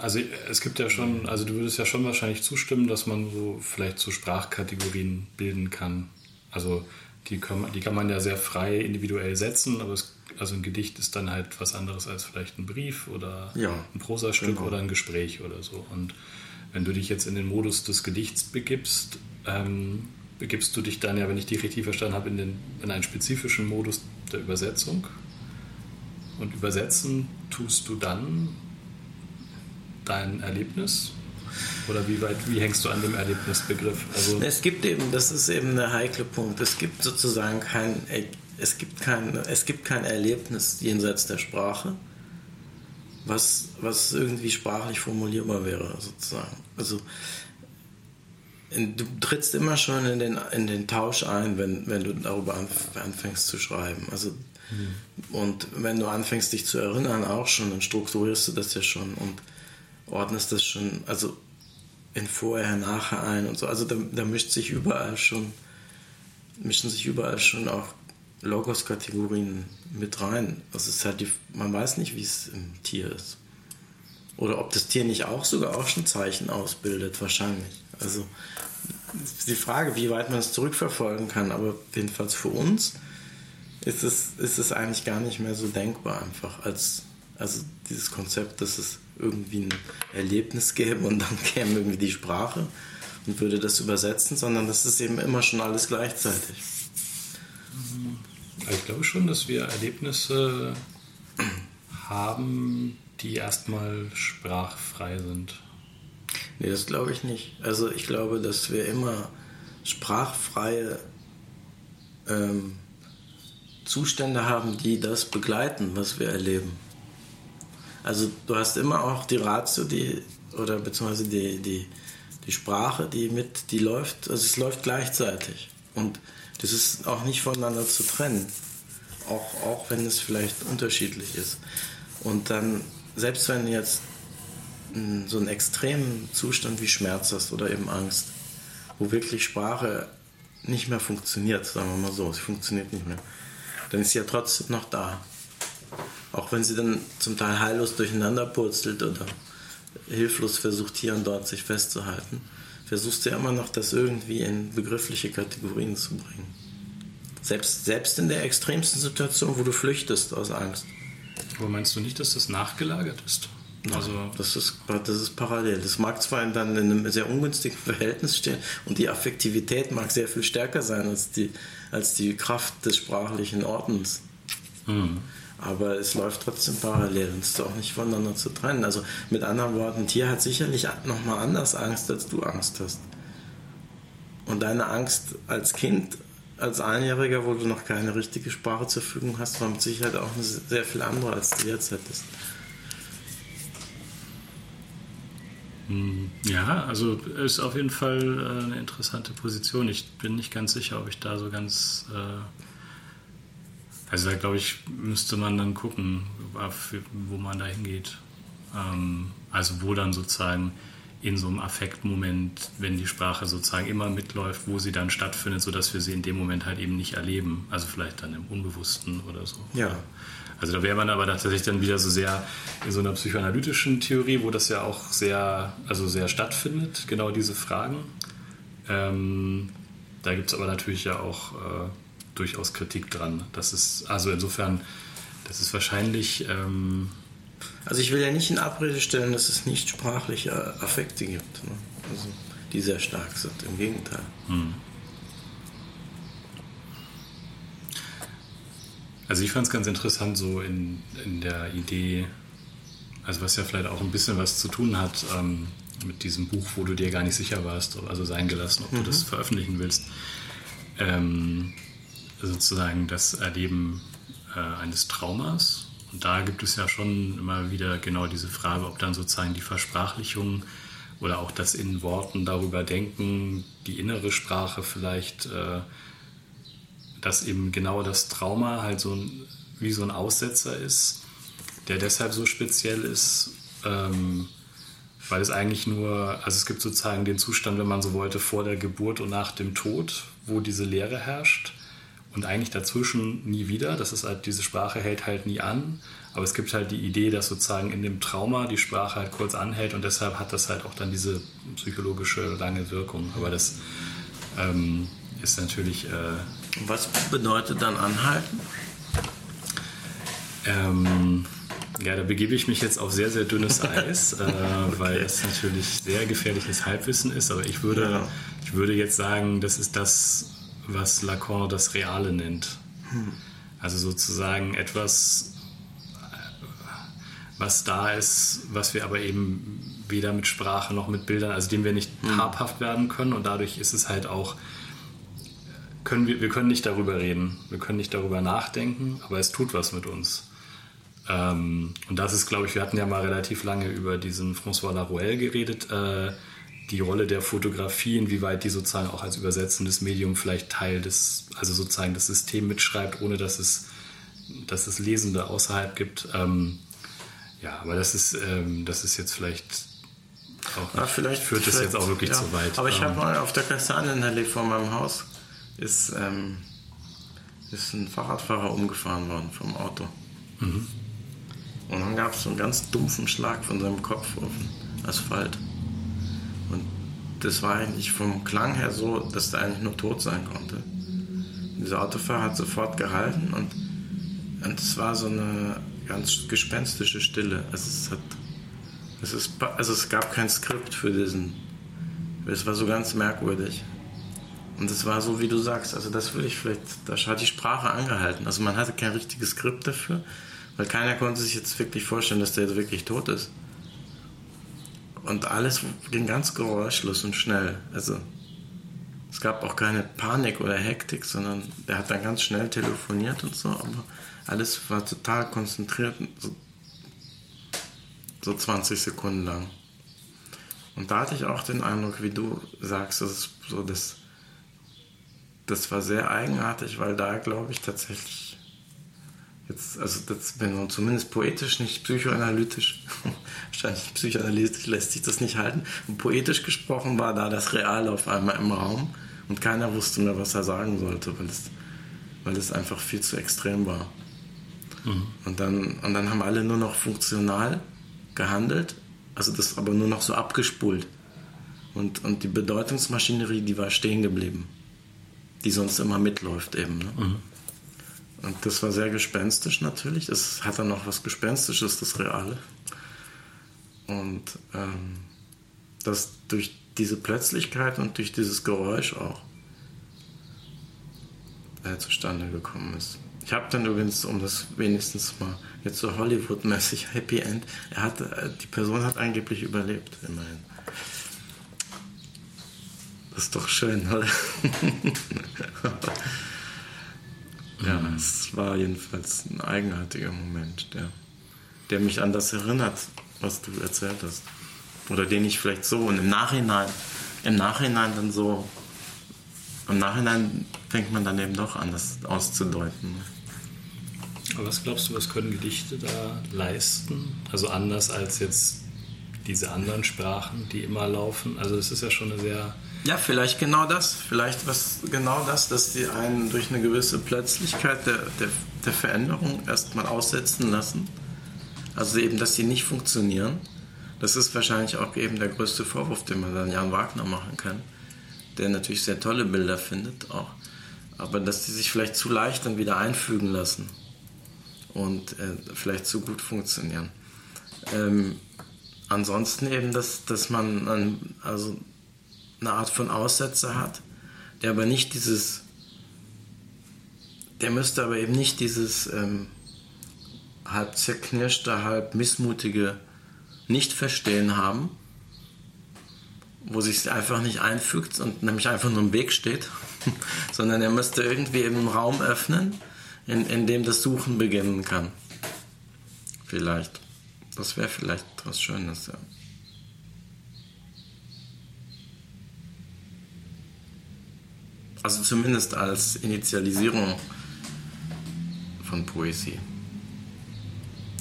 also es gibt ja schon, also du würdest ja schon wahrscheinlich zustimmen, dass man so vielleicht so Sprachkategorien bilden kann. Also die kann, man, die kann man ja sehr frei individuell setzen, aber es, also ein Gedicht ist dann halt was anderes als vielleicht ein Brief oder ja, ein Prosastück genau. oder ein Gespräch oder so. Und wenn du dich jetzt in den Modus des Gedichts begibst, ähm, begibst du dich dann ja, wenn ich dich richtig verstanden habe, in, den, in einen spezifischen Modus der Übersetzung. Und übersetzen tust du dann dein Erlebnis? Oder wie weit, wie hängst du an dem Erlebnisbegriff? Also es gibt eben, das ist eben der heikle Punkt, es gibt sozusagen kein, es gibt kein, es gibt kein Erlebnis jenseits der Sprache, was, was irgendwie sprachlich formulierbar wäre, sozusagen. Also du trittst immer schon in den, in den Tausch ein, wenn, wenn du darüber anfängst zu schreiben. Also Und wenn du anfängst, dich zu erinnern, auch schon, dann strukturierst du das ja schon und ordnest das schon, also in vorher, nachher ein und so. Also da, da mischt sich überall schon, mischen sich überall schon auch Logos-Kategorien mit rein. Das ist halt die, man weiß nicht, wie es im Tier ist. Oder ob das Tier nicht auch sogar auch schon Zeichen ausbildet, wahrscheinlich. Also die Frage, wie weit man es zurückverfolgen kann, aber jedenfalls für uns ist es, ist es eigentlich gar nicht mehr so denkbar einfach als also dieses Konzept, dass es irgendwie ein Erlebnis gäbe und dann (laughs) käme irgendwie die Sprache und würde das übersetzen, sondern das ist eben immer schon alles gleichzeitig. Ich glaube schon, dass wir Erlebnisse haben, die erstmal sprachfrei sind. Nee, das glaube ich nicht. Also ich glaube, dass wir immer sprachfreie ähm, Zustände haben, die das begleiten, was wir erleben. Also du hast immer auch die Ratio, die oder beziehungsweise die, die, die Sprache, die mit, die läuft, also es läuft gleichzeitig. Und das ist auch nicht voneinander zu trennen. Auch, auch wenn es vielleicht unterschiedlich ist. Und dann, selbst wenn du jetzt so einen extremen Zustand wie Schmerz hast oder eben Angst, wo wirklich Sprache nicht mehr funktioniert, sagen wir mal so, sie funktioniert nicht mehr dann ist sie ja trotzdem noch da. Auch wenn sie dann zum Teil heillos durcheinander purzelt oder hilflos versucht, hier und dort sich festzuhalten, versuchst du ja immer noch, das irgendwie in begriffliche Kategorien zu bringen. Selbst, selbst in der extremsten Situation, wo du flüchtest aus Angst. Aber meinst du nicht, dass das nachgelagert ist? Also das ist, das ist parallel. Das mag zwar dann in einem sehr ungünstigen (laughs) Verhältnis stehen und die Affektivität mag sehr viel stärker sein als die, als die Kraft des sprachlichen Ordens. Mhm. Aber es läuft trotzdem parallel und ist auch nicht voneinander zu trennen. Also mit anderen Worten, ein Tier hat sicherlich nochmal anders Angst, als du Angst hast. Und deine Angst als Kind als Einjähriger, wo du noch keine richtige Sprache zur Verfügung hast, war mit Sicherheit auch eine sehr viel andere, als du jetzt hättest. Ja, also ist auf jeden Fall äh, eine interessante Position. Ich bin nicht ganz sicher, ob ich da so ganz. Äh, also da glaube ich, müsste man dann gucken, wo man da hingeht. Ähm, also wo dann sozusagen in so einem Affektmoment, wenn die Sprache sozusagen immer mitläuft, wo sie dann stattfindet, sodass wir sie in dem Moment halt eben nicht erleben. Also vielleicht dann im Unbewussten oder so. Ja. Also da wäre man aber tatsächlich dann wieder so sehr in so einer psychoanalytischen Theorie, wo das ja auch sehr, also sehr stattfindet, genau diese Fragen. Ähm, da gibt es aber natürlich ja auch äh, durchaus Kritik dran. Das ist, also insofern, das ist wahrscheinlich. Ähm, also ich will ja nicht in Abrede stellen, dass es nicht sprachliche Affekte gibt, ne? also die sehr stark sind. Im Gegenteil. Hm. Also ich fand es ganz interessant so in, in der Idee, also was ja vielleicht auch ein bisschen was zu tun hat ähm, mit diesem Buch, wo du dir gar nicht sicher warst, also sein gelassen, ob mhm. du das veröffentlichen willst. Ähm, sozusagen das Erleben äh, eines Traumas. Und da gibt es ja schon immer wieder genau diese Frage, ob dann sozusagen die Versprachlichung oder auch das in Worten darüber denken, die innere Sprache vielleicht äh, dass eben genau das Trauma halt so ein, wie so ein Aussetzer ist, der deshalb so speziell ist, ähm, weil es eigentlich nur, also es gibt sozusagen den Zustand, wenn man so wollte, vor der Geburt und nach dem Tod, wo diese Leere herrscht und eigentlich dazwischen nie wieder. Das ist halt, diese Sprache hält halt nie an, aber es gibt halt die Idee, dass sozusagen in dem Trauma die Sprache halt kurz anhält und deshalb hat das halt auch dann diese psychologische lange Wirkung. Aber das ähm, ist natürlich äh, was bedeutet dann anhalten? Ähm, ja, da begebe ich mich jetzt auf sehr, sehr dünnes (laughs) Eis, äh, okay. weil es natürlich sehr gefährliches Halbwissen ist. Aber ich würde, ja. ich würde jetzt sagen, das ist das, was Lacan das Reale nennt. Hm. Also sozusagen etwas, was da ist, was wir aber eben weder mit Sprache noch mit Bildern, also dem wir nicht hm. habhaft werden können. Und dadurch ist es halt auch können wir, wir können nicht darüber reden, wir können nicht darüber nachdenken, aber es tut was mit uns. Ähm, und das ist, glaube ich, wir hatten ja mal relativ lange über diesen François Laruelle geredet, äh, die Rolle der Fotografie, inwieweit die sozusagen auch als übersetzendes Medium vielleicht Teil des, also sozusagen das System mitschreibt, ohne dass es, dass es Lesende außerhalb gibt. Ähm, ja, aber das ist, ähm, das ist jetzt vielleicht auch, ja, vielleicht führt es jetzt auch wirklich ja. zu weit. Aber ich habe ähm, mal auf der Kastanienallee vor meinem Haus ist, ähm, ist ein Fahrradfahrer umgefahren worden vom Auto. Mhm. Und dann gab es so einen ganz dumpfen Schlag von seinem Kopf auf den Asphalt. Und das war eigentlich vom Klang her so, dass der eigentlich nur tot sein konnte. Und dieser Autofahrer hat sofort gehalten und, und es war so eine ganz gespenstische Stille. Also es, hat, es, ist, also es gab kein Skript für diesen. Es war so ganz merkwürdig. Und das war so, wie du sagst, also das will ich vielleicht, da hat die Sprache angehalten. Also man hatte kein richtiges Skript dafür, weil keiner konnte sich jetzt wirklich vorstellen, dass der jetzt wirklich tot ist. Und alles ging ganz geräuschlos und schnell. Also es gab auch keine Panik oder Hektik, sondern der hat dann ganz schnell telefoniert und so, aber alles war total konzentriert, so, so 20 Sekunden lang. Und da hatte ich auch den Eindruck, wie du sagst, das ist so das das war sehr eigenartig, weil da glaube ich tatsächlich jetzt, also das, wenn man zumindest poetisch, nicht psychoanalytisch, (laughs) wahrscheinlich psychoanalytisch lässt sich das nicht halten, und poetisch gesprochen war da das Reale auf einmal im Raum und keiner wusste mehr, was er sagen sollte, weil es, weil es einfach viel zu extrem war. Mhm. Und, dann, und dann haben alle nur noch funktional gehandelt, also das aber nur noch so abgespult. Und, und die Bedeutungsmaschinerie, die war stehen geblieben die sonst immer mitläuft eben. Ne? Mhm. Und das war sehr gespenstisch natürlich. Das hat dann noch was Gespenstisches, das Reale. Und ähm, das durch diese Plötzlichkeit und durch dieses Geräusch auch äh, zustande gekommen ist. Ich habe dann übrigens, um das wenigstens mal jetzt so Hollywood-mäßig Happy End, er hat, äh, die Person hat angeblich überlebt, immerhin. Das ist doch schön, oder? war jedenfalls ein eigenartiger Moment, der, der mich an das erinnert, was du erzählt hast. Oder den ich vielleicht so und im Nachhinein, im Nachhinein dann so, im Nachhinein fängt man dann eben doch an, das auszudeuten. Aber was glaubst du, was können Gedichte da leisten? Also anders als jetzt diese anderen Sprachen, die immer laufen. Also es ist ja schon eine sehr... Ja, vielleicht genau das. Vielleicht was genau das, dass die einen durch eine gewisse Plötzlichkeit der, der, der Veränderung erstmal aussetzen lassen. Also eben, dass sie nicht funktionieren. Das ist wahrscheinlich auch eben der größte Vorwurf, den man dann Jan Wagner machen kann, der natürlich sehr tolle Bilder findet auch. Aber dass die sich vielleicht zu leicht dann wieder einfügen lassen und äh, vielleicht zu gut funktionieren. Ähm, ansonsten eben, dass, dass man also eine Art von Aussetzer hat, der aber nicht dieses, der müsste aber eben nicht dieses ähm, halb zerknirschte, halb missmutige Nicht-Verstehen haben, wo sich einfach nicht einfügt und nämlich einfach nur im Weg steht, (laughs) sondern er müsste irgendwie eben einen Raum öffnen, in, in dem das Suchen beginnen kann. Vielleicht. Das wäre vielleicht was Schönes, ja. Also zumindest als Initialisierung von Poesie.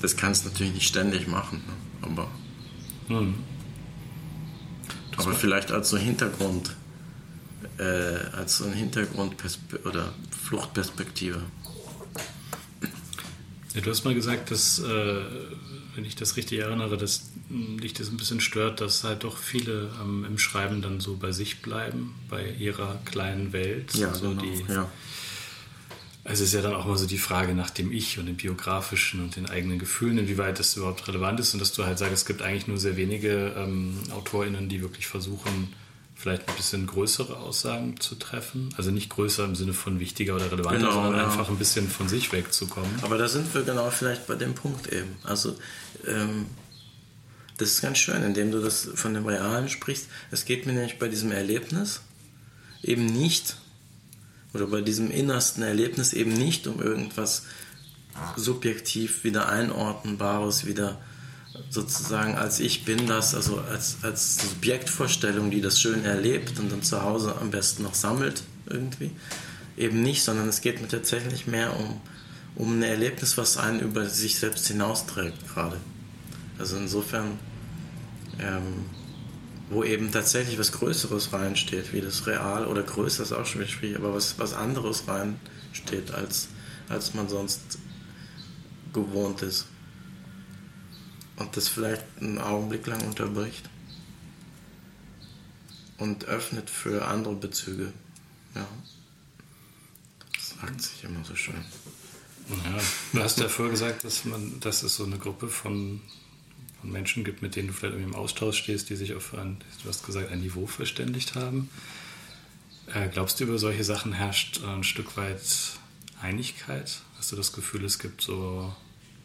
Das kannst du natürlich nicht ständig machen, ne? aber, hm. aber vielleicht als so Hintergrund, äh, als so ein Hintergrund oder Fluchtperspektive. Ja, du hast mal gesagt, dass, äh, wenn ich das richtig erinnere, dass dich das ein bisschen stört, dass halt doch viele ähm, im Schreiben dann so bei sich bleiben, bei ihrer kleinen Welt. Ja, also genau. die, ja. Also es ist ja dann auch immer so die Frage nach dem Ich und dem biografischen und den eigenen Gefühlen, inwieweit das überhaupt relevant ist und dass du halt sagst, es gibt eigentlich nur sehr wenige ähm, AutorInnen, die wirklich versuchen, vielleicht ein bisschen größere Aussagen zu treffen. Also nicht größer im Sinne von wichtiger oder relevanter, genau, sondern ja. einfach ein bisschen von sich wegzukommen. Aber da sind wir genau vielleicht bei dem Punkt eben. Also ähm, das ist ganz schön, indem du das von dem Realen sprichst. Es geht mir nämlich bei diesem Erlebnis eben nicht, oder bei diesem innersten Erlebnis eben nicht um irgendwas subjektiv wieder einordnenbares, wieder sozusagen als ich bin das, also als, als Subjektvorstellung, die das schön erlebt und dann zu Hause am besten noch sammelt irgendwie. Eben nicht, sondern es geht mir tatsächlich mehr um, um ein Erlebnis, was einen über sich selbst hinausträgt gerade. Also insofern, ähm, wo eben tatsächlich was Größeres reinsteht, wie das Real oder größer ist auch schon wieder schwierig, aber was, was anderes reinsteht, als, als man sonst gewohnt ist und das vielleicht einen Augenblick lang unterbricht und öffnet für andere Bezüge. Ja. Das sagt sich immer so schön. Ja, du hast ja vorher gesagt, dass, man, dass es so eine Gruppe von Menschen gibt, mit denen du vielleicht irgendwie im Austausch stehst, die sich auf ein, du hast gesagt, ein Niveau verständigt haben. Äh, glaubst du, über solche Sachen herrscht ein Stück weit Einigkeit? Hast du das Gefühl, es gibt so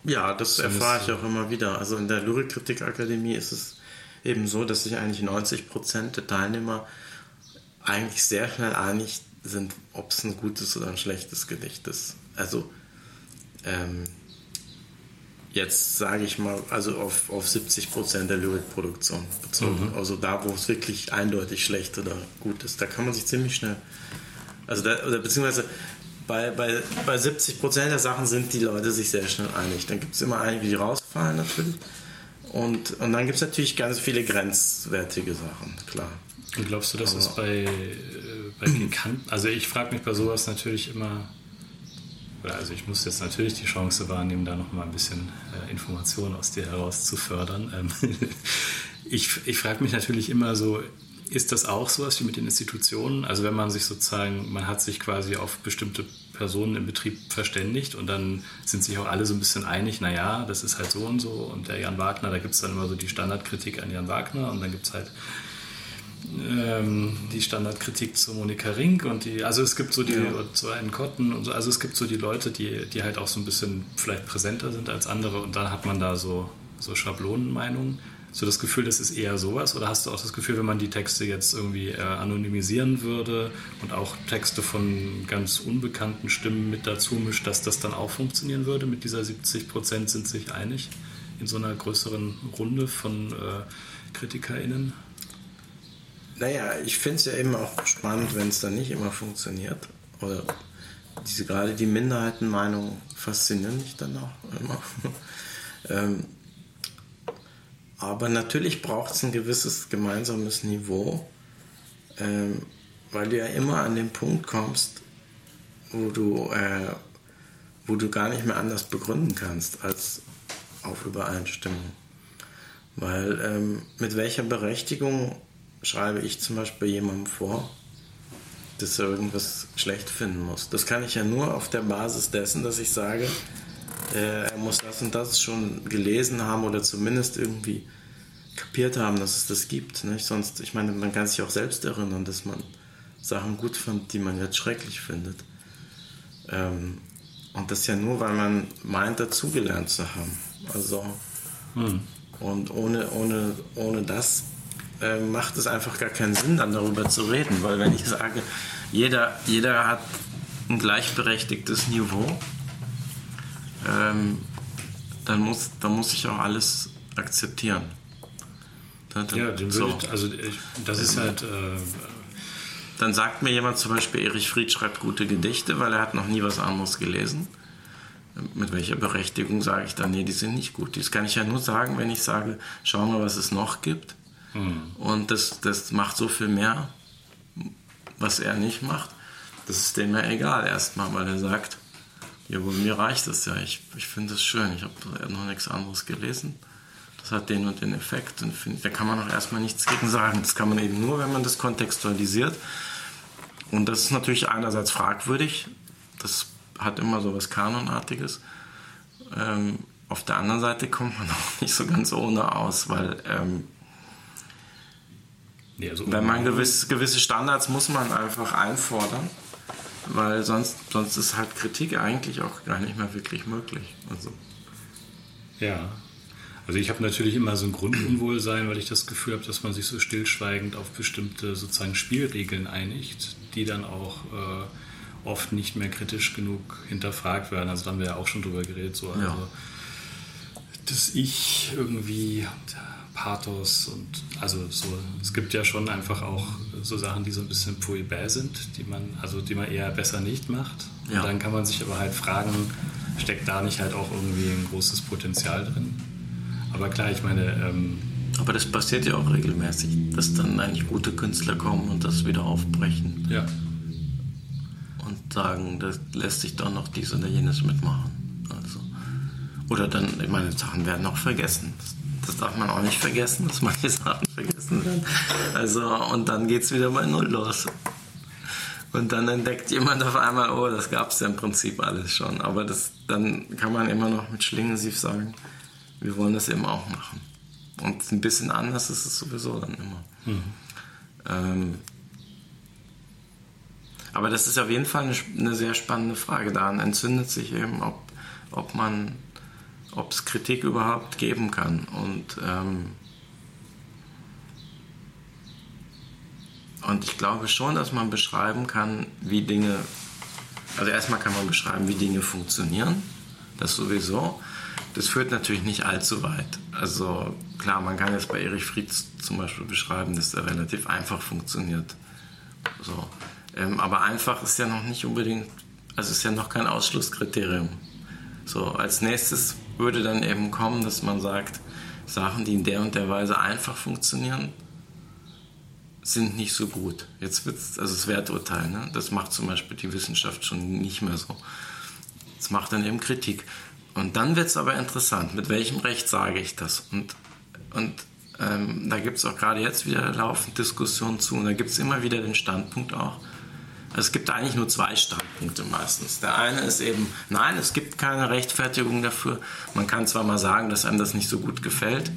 ja, das erfahre ich auch immer wieder. Also in der Lyrikkritikakademie ist es eben so, dass sich eigentlich 90 Prozent der Teilnehmer eigentlich sehr schnell einig sind, ob es ein gutes oder ein schlechtes Gedicht ist. Also ähm, jetzt sage ich mal, also auf, auf 70 Prozent der Lyrikproduktion bezogen. Mhm. Also da, wo es wirklich eindeutig schlecht oder gut ist, da kann man sich ziemlich schnell, also da, oder beziehungsweise bei, bei, bei 70 Prozent der Sachen sind die Leute sich sehr schnell einig. Dann gibt es immer einige, die rausfallen natürlich. Und, und dann gibt es natürlich ganz viele grenzwertige Sachen, klar. Und glaubst du, dass es bei, äh, bei Gekannten, also ich frage mich bei sowas natürlich immer, also ich muss jetzt natürlich die Chance wahrnehmen, da nochmal ein bisschen äh, Informationen aus dir heraus zu fördern. Ähm, (laughs) ich ich frage mich natürlich immer so, ist das auch sowas wie mit den Institutionen? Also wenn man sich sozusagen, man hat sich quasi auf bestimmte Personen im Betrieb verständigt und dann sind sich auch alle so ein bisschen einig, naja, das ist halt so und so und der Jan Wagner, da gibt es dann immer so die Standardkritik an Jan Wagner und dann gibt es halt ähm, die Standardkritik zu Monika Rink und die, also es gibt so die, ja. zu einen Kotten und so, also es gibt so die Leute, die, die halt auch so ein bisschen vielleicht präsenter sind als andere und dann hat man da so, so Schablonenmeinungen. Hast du das Gefühl, das ist eher sowas? Oder hast du auch das Gefühl, wenn man die Texte jetzt irgendwie äh, anonymisieren würde und auch Texte von ganz unbekannten Stimmen mit dazu mischt, dass das dann auch funktionieren würde? Mit dieser 70 Prozent sind sich einig in so einer größeren Runde von äh, KritikerInnen? Naja, ich finde es ja eben auch spannend, wenn es dann nicht immer funktioniert. Oder diese, gerade die Minderheitenmeinung faszinieren mich dann auch immer. (laughs) ähm, aber natürlich braucht es ein gewisses gemeinsames Niveau, ähm, weil du ja immer an den Punkt kommst, wo du, äh, wo du gar nicht mehr anders begründen kannst als auf Übereinstimmung. Weil ähm, mit welcher Berechtigung schreibe ich zum Beispiel jemandem vor, dass er irgendwas schlecht finden muss? Das kann ich ja nur auf der Basis dessen, dass ich sage, äh, er muss das und das schon gelesen haben oder zumindest irgendwie kapiert haben, dass es das gibt. Nicht? Sonst, ich meine, man kann sich auch selbst erinnern, dass man Sachen gut fand, die man jetzt schrecklich findet. Ähm, und das ja nur, weil man meint, dazugelernt zu haben. Also, hm. und ohne, ohne, ohne das äh, macht es einfach gar keinen Sinn, dann darüber zu reden. Weil wenn ich sage, jeder, jeder hat ein gleichberechtigtes Niveau, ähm, dann, muss, dann muss ich auch alles akzeptieren. Dann, ja, den so. ich, also ich, das ist halt. Äh, dann sagt mir jemand zum Beispiel, Erich Fried schreibt gute Gedichte, weil er hat noch nie was anderes gelesen. Mit welcher Berechtigung sage ich dann, nee, die sind nicht gut. Das kann ich ja nur sagen, wenn ich sage, schau mal, was es noch gibt. Mhm. Und das, das macht so viel mehr, was er nicht macht. Das ist dem ja egal erstmal, weil er sagt, ja, aber mir reicht das ja. Ich, ich finde es schön. Ich habe noch nichts anderes gelesen. Das hat den und den Effekt. Und find, da kann man auch erstmal nichts gegen sagen. Das kann man eben nur, wenn man das kontextualisiert. Und das ist natürlich einerseits fragwürdig. Das hat immer so was Kanonartiges. Ähm, auf der anderen Seite kommt man (laughs) auch nicht so ganz ohne aus, weil ähm, ja, also wenn man gewiss, gewisse Standards muss man einfach einfordern weil sonst, sonst ist halt Kritik eigentlich auch gar nicht mehr wirklich möglich. Also. Ja. Also ich habe natürlich immer so ein Grundunwohlsein, weil ich das Gefühl habe, dass man sich so stillschweigend auf bestimmte sozusagen Spielregeln einigt, die dann auch äh, oft nicht mehr kritisch genug hinterfragt werden. Also da haben wir ja auch schon drüber geredet, so also, ja. dass ich irgendwie Pathos und also so, es gibt ja schon einfach auch so Sachen, die so ein bisschen poibä sind, die man, also die man eher besser nicht macht. Ja. Und dann kann man sich aber halt fragen, steckt da nicht halt auch irgendwie ein großes Potenzial drin? Aber klar, ich meine. Ähm, aber das passiert ja auch regelmäßig, dass dann eigentlich gute Künstler kommen und das wieder aufbrechen. Ja. Und sagen, das lässt sich doch noch dies oder jenes mitmachen. Also. Oder dann, ich meine, Sachen werden auch vergessen. Das das darf man auch nicht vergessen, dass manche Sachen vergessen werden. Also, und dann geht es wieder bei Null los. Und dann entdeckt jemand auf einmal, oh, das gab es ja im Prinzip alles schon. Aber das, dann kann man immer noch mit Schlingensief sagen, wir wollen das eben auch machen. Und ein bisschen anders ist es sowieso dann immer. Mhm. Ähm, aber das ist auf jeden Fall eine, eine sehr spannende Frage. Daran entzündet sich eben, ob, ob man ob es Kritik überhaupt geben kann. Und, ähm, und ich glaube schon, dass man beschreiben kann, wie Dinge, also erstmal kann man beschreiben, wie Dinge funktionieren, das sowieso. Das führt natürlich nicht allzu weit. Also klar, man kann jetzt bei Erich Frieds zum Beispiel beschreiben, dass er relativ einfach funktioniert. So. Ähm, aber einfach ist ja noch nicht unbedingt, also ist ja noch kein Ausschlusskriterium. So, als nächstes würde dann eben kommen, dass man sagt, Sachen, die in der und der Weise einfach funktionieren, sind nicht so gut. Jetzt wird es, also das Werturteil, ne? das macht zum Beispiel die Wissenschaft schon nicht mehr so. Das macht dann eben Kritik. Und dann wird es aber interessant, mit welchem Recht sage ich das? Und, und ähm, da gibt es auch gerade jetzt wieder laufend Diskussionen zu und da gibt es immer wieder den Standpunkt auch, es gibt eigentlich nur zwei Standpunkte meistens. Der eine ist eben, nein, es gibt keine Rechtfertigung dafür. Man kann zwar mal sagen, dass einem das nicht so gut gefällt.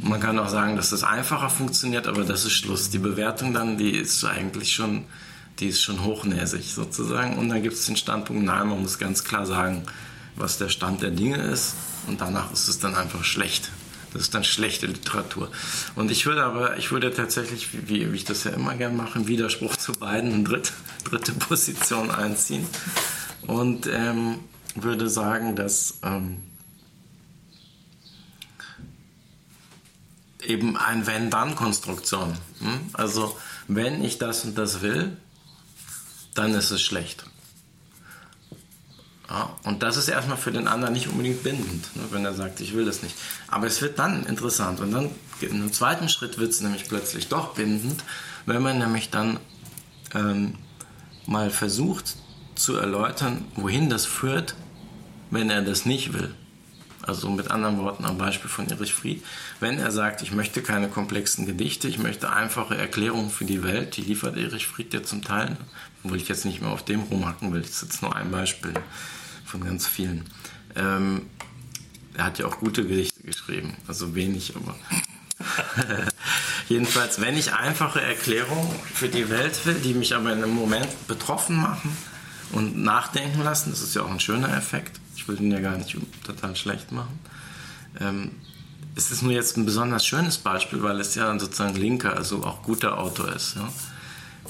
Man kann auch sagen, dass das einfacher funktioniert, aber das ist Schluss. Die Bewertung dann, die ist eigentlich schon, die ist schon hochnäsig sozusagen. Und dann gibt es den Standpunkt, nein, man muss ganz klar sagen, was der Stand der Dinge ist. Und danach ist es dann einfach schlecht. Das ist dann schlechte Literatur. Und ich würde aber, ich würde tatsächlich, wie, wie ich das ja immer gern mache, im Widerspruch zu beiden eine dritte, (laughs) dritte Position einziehen und ähm, würde sagen, dass ähm, eben ein Wenn-Dann-Konstruktion. Hm? Also wenn ich das und das will, dann ist es schlecht. Ja, und das ist erstmal für den anderen nicht unbedingt bindend, ne, wenn er sagt, ich will das nicht. Aber es wird dann interessant und dann im zweiten Schritt wird es nämlich plötzlich doch bindend, wenn man nämlich dann ähm, mal versucht zu erläutern, wohin das führt, wenn er das nicht will. Also mit anderen Worten am Beispiel von Erich Fried. Wenn er sagt, ich möchte keine komplexen Gedichte, ich möchte einfache Erklärungen für die Welt, die liefert Erich Fried ja zum Teil, obwohl ich jetzt nicht mehr auf dem rumhacken will, das ist jetzt nur ein Beispiel von ganz vielen. Ähm, er hat ja auch gute Gedichte geschrieben, also wenig, aber (laughs) jedenfalls, wenn ich einfache Erklärungen für die Welt will, die mich aber in einem Moment betroffen machen und nachdenken lassen, das ist ja auch ein schöner Effekt, ich will den ja gar nicht total schlecht machen. Ähm, es ist nur jetzt ein besonders schönes Beispiel, weil es ja sozusagen linker, also auch guter Autor ist, ja?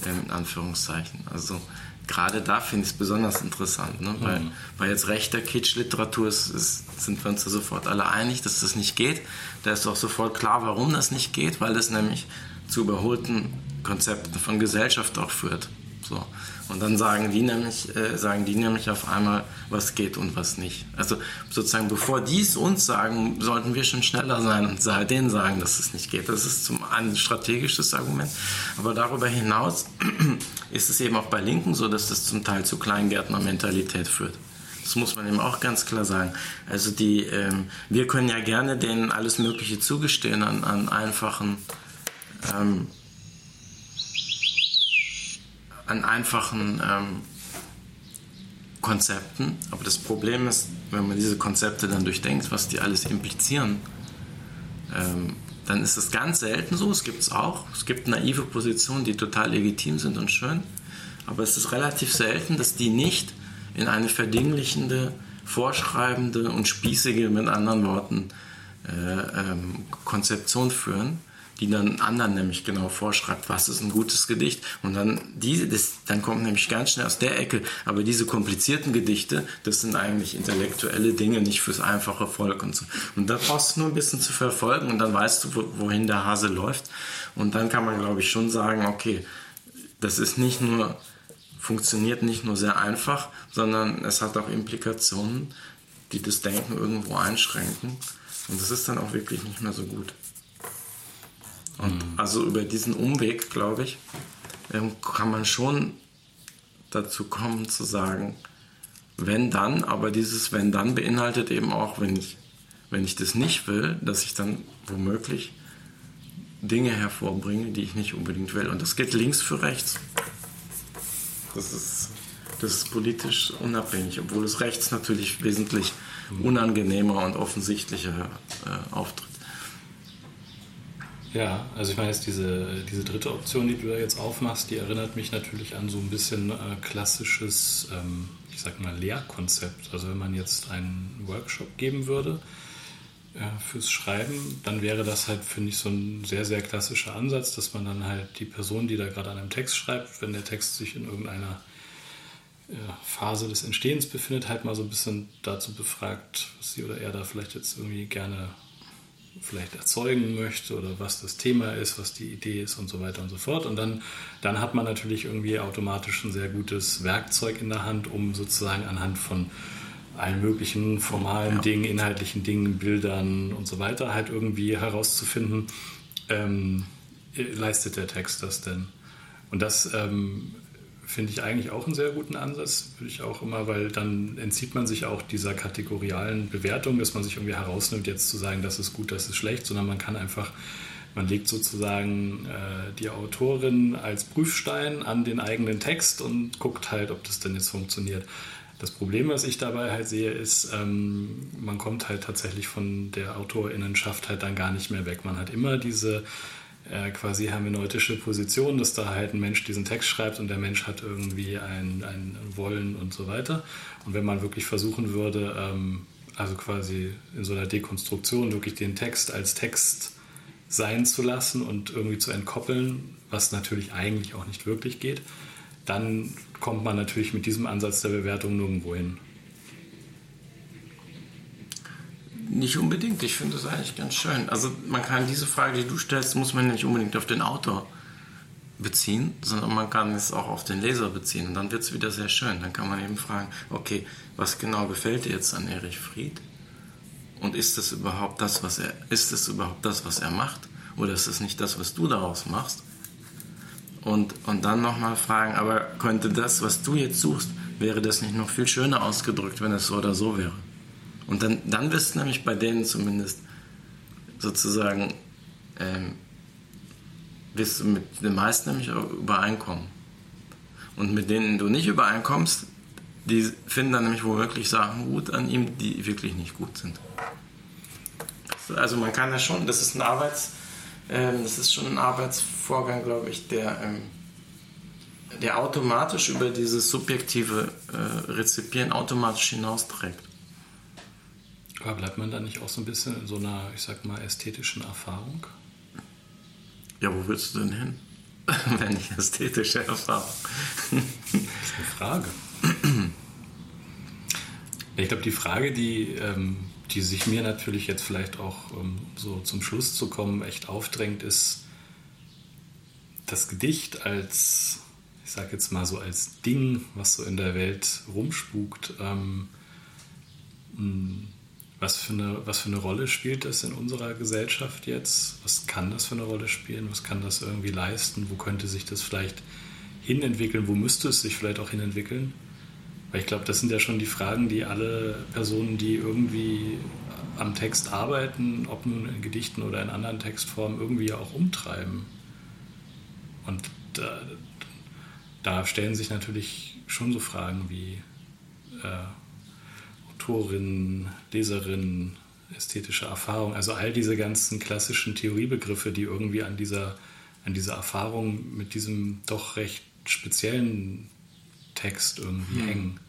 In Anführungszeichen. Also gerade da finde ich es besonders interessant, ne? weil, mhm. weil jetzt rechter Kitsch-Literatur ist, ist, sind wir uns ja sofort alle einig, dass das nicht geht. Da ist auch sofort klar, warum das nicht geht, weil es nämlich zu überholten Konzepten von Gesellschaft auch führt. So. Und dann sagen die nämlich, äh, sagen die nämlich auf einmal, was geht und was nicht. Also sozusagen, bevor die es uns sagen, sollten wir schon schneller sein und denen sagen, dass es nicht geht. Das ist zum einen ein strategisches Argument. Aber darüber hinaus (clears throat) ist es eben auch bei Linken so, dass das zum Teil zu Kleingärtner-Mentalität führt. Das muss man eben auch ganz klar sagen. Also die, ähm, wir können ja gerne denen alles Mögliche zugestehen an, an einfachen ähm, an einfachen ähm, Konzepten. Aber das Problem ist, wenn man diese Konzepte dann durchdenkt, was die alles implizieren, ähm, dann ist es ganz selten so. Es gibt es auch. Es gibt naive Positionen, die total legitim sind und schön. Aber es ist relativ selten, dass die nicht in eine verdinglichende, vorschreibende und spießige, mit anderen Worten, äh, ähm, Konzeption führen die dann anderen nämlich genau vorschreibt, was ist ein gutes Gedicht. Und dann, diese, das, dann kommt nämlich ganz schnell aus der Ecke, aber diese komplizierten Gedichte, das sind eigentlich intellektuelle Dinge, nicht fürs einfache Volk und so. Und da brauchst du nur ein bisschen zu verfolgen und dann weißt du, wohin der Hase läuft. Und dann kann man, glaube ich, schon sagen, okay, das ist nicht nur, funktioniert nicht nur sehr einfach, sondern es hat auch Implikationen, die das Denken irgendwo einschränken. Und das ist dann auch wirklich nicht mehr so gut. Und mhm. also über diesen Umweg, glaube ich, ähm, kann man schon dazu kommen zu sagen, wenn dann, aber dieses wenn dann beinhaltet eben auch, wenn ich, wenn ich das nicht will, dass ich dann womöglich Dinge hervorbringe, die ich nicht unbedingt will. Und das geht links für rechts. Das ist, das ist politisch unabhängig, obwohl es rechts natürlich wesentlich mhm. unangenehmer und offensichtlicher äh, auftritt. Ja, also ich meine jetzt diese, diese dritte Option, die du da jetzt aufmachst, die erinnert mich natürlich an so ein bisschen äh, klassisches, ähm, ich sag mal, Lehrkonzept. Also wenn man jetzt einen Workshop geben würde äh, fürs Schreiben, dann wäre das halt, finde ich, so ein sehr, sehr klassischer Ansatz, dass man dann halt die Person, die da gerade an einem Text schreibt, wenn der Text sich in irgendeiner Phase des Entstehens befindet, halt mal so ein bisschen dazu befragt, was sie oder er da vielleicht jetzt irgendwie gerne vielleicht erzeugen möchte oder was das Thema ist, was die Idee ist und so weiter und so fort. Und dann, dann hat man natürlich irgendwie automatisch ein sehr gutes Werkzeug in der Hand, um sozusagen anhand von allen möglichen formalen ja. Dingen, inhaltlichen Dingen, Bildern und so weiter halt irgendwie herauszufinden, ähm, leistet der Text das denn? Und das ähm, finde ich eigentlich auch einen sehr guten Ansatz, würde ich auch immer, weil dann entzieht man sich auch dieser kategorialen Bewertung, dass man sich irgendwie herausnimmt, jetzt zu sagen, das ist gut, das ist schlecht, sondern man kann einfach, man legt sozusagen äh, die Autorin als Prüfstein an den eigenen Text und guckt halt, ob das denn jetzt funktioniert. Das Problem, was ich dabei halt sehe, ist, ähm, man kommt halt tatsächlich von der Autorinnenschaft halt dann gar nicht mehr weg. Man hat immer diese äh, quasi hermeneutische Position, dass da halt ein Mensch diesen Text schreibt und der Mensch hat irgendwie ein, ein Wollen und so weiter. Und wenn man wirklich versuchen würde, ähm, also quasi in so einer Dekonstruktion wirklich den Text als Text sein zu lassen und irgendwie zu entkoppeln, was natürlich eigentlich auch nicht wirklich geht, dann kommt man natürlich mit diesem Ansatz der Bewertung nirgendwo hin. Nicht unbedingt, ich finde das eigentlich ganz schön. Also man kann diese Frage, die du stellst, muss man nicht unbedingt auf den Autor beziehen, sondern man kann es auch auf den Leser beziehen. Und dann wird es wieder sehr schön. Dann kann man eben fragen, okay, was genau gefällt dir jetzt an Erich Fried? Und ist das überhaupt das, was er, ist das überhaupt das, was er macht? Oder ist es nicht das, was du daraus machst? Und, und dann nochmal fragen, aber könnte das, was du jetzt suchst, wäre das nicht noch viel schöner ausgedrückt, wenn es so oder so wäre? Und dann, dann wirst du nämlich bei denen zumindest sozusagen, ähm, wirst du mit den meisten nämlich auch übereinkommen. Und mit denen du nicht übereinkommst, die finden dann nämlich womöglich Sachen gut an ihm, die wirklich nicht gut sind. Also man kann ja schon, das ist ein Arbeits, ähm, das ist schon ein Arbeitsvorgang, glaube ich, der, ähm, der automatisch über dieses subjektive äh, Rezipieren automatisch hinausträgt. Aber bleibt man da nicht auch so ein bisschen in so einer, ich sag mal, ästhetischen Erfahrung? Ja, wo willst du denn hin? (laughs) Wenn nicht ästhetische Erfahrung. das ist eine Frage. Ich glaube, die Frage, die, ähm, die sich mir natürlich jetzt vielleicht auch um so zum Schluss zu kommen echt aufdrängt, ist das Gedicht als, ich sage jetzt mal so als Ding, was so in der Welt rumspukt. Ähm, hm, was für, eine, was für eine Rolle spielt das in unserer Gesellschaft jetzt? Was kann das für eine Rolle spielen? Was kann das irgendwie leisten? Wo könnte sich das vielleicht hinentwickeln? Wo müsste es sich vielleicht auch hinentwickeln? Weil ich glaube, das sind ja schon die Fragen, die alle Personen, die irgendwie am Text arbeiten, ob nun in Gedichten oder in anderen Textformen, irgendwie auch umtreiben. Und da, da stellen sich natürlich schon so Fragen wie äh, Autorinnen, Leserinnen, ästhetische Erfahrung, also all diese ganzen klassischen Theoriebegriffe, die irgendwie an dieser, an dieser Erfahrung mit diesem doch recht speziellen Text irgendwie mhm. hängen.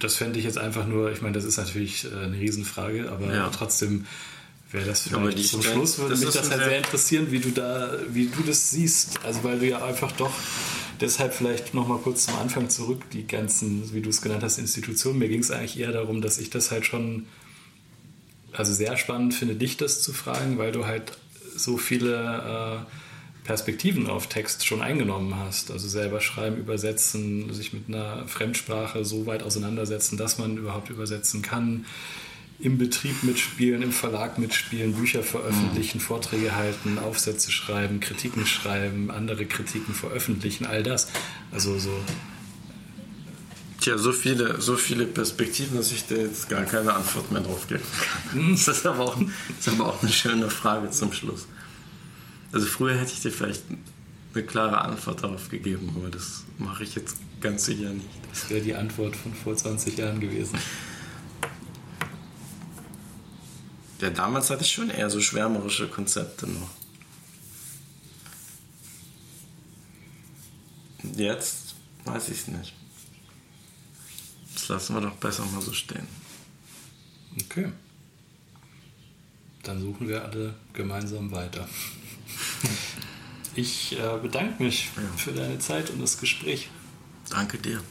das fände ich jetzt einfach nur, ich meine, das ist natürlich äh, eine Riesenfrage, aber ja. trotzdem wäre das vielleicht ja, zum Schluss, würde mich das halt sehr interessieren, wie du da, wie du das siehst. Also weil du ja einfach doch deshalb vielleicht nochmal kurz zum Anfang zurück, die ganzen, wie du es genannt hast, Institutionen. Mir ging es eigentlich eher darum, dass ich das halt schon also sehr spannend finde, dich das zu fragen, weil du halt so viele äh, Perspektiven auf Text schon eingenommen hast. Also selber schreiben, übersetzen, sich mit einer Fremdsprache so weit auseinandersetzen, dass man überhaupt übersetzen kann, im Betrieb mitspielen, im Verlag mitspielen, Bücher veröffentlichen, mhm. Vorträge halten, Aufsätze schreiben, Kritiken schreiben, andere Kritiken veröffentlichen, all das. Also so. Tja, so viele, so viele Perspektiven, dass ich da jetzt gar keine Antwort mehr drauf geben kann. (laughs) Das ist aber auch, das ist aber auch eine schöne Frage zum Schluss. Also früher hätte ich dir vielleicht eine klare Antwort darauf gegeben, aber das mache ich jetzt ganz sicher nicht. Das wäre die Antwort von vor 20 Jahren gewesen. Ja, damals hatte ich schon eher so schwärmerische Konzepte noch. Jetzt weiß ich es nicht. Das lassen wir doch besser mal so stehen. Okay. Dann suchen wir alle gemeinsam weiter. (laughs) Ich äh, bedanke mich ja. für deine Zeit und das Gespräch. Danke dir.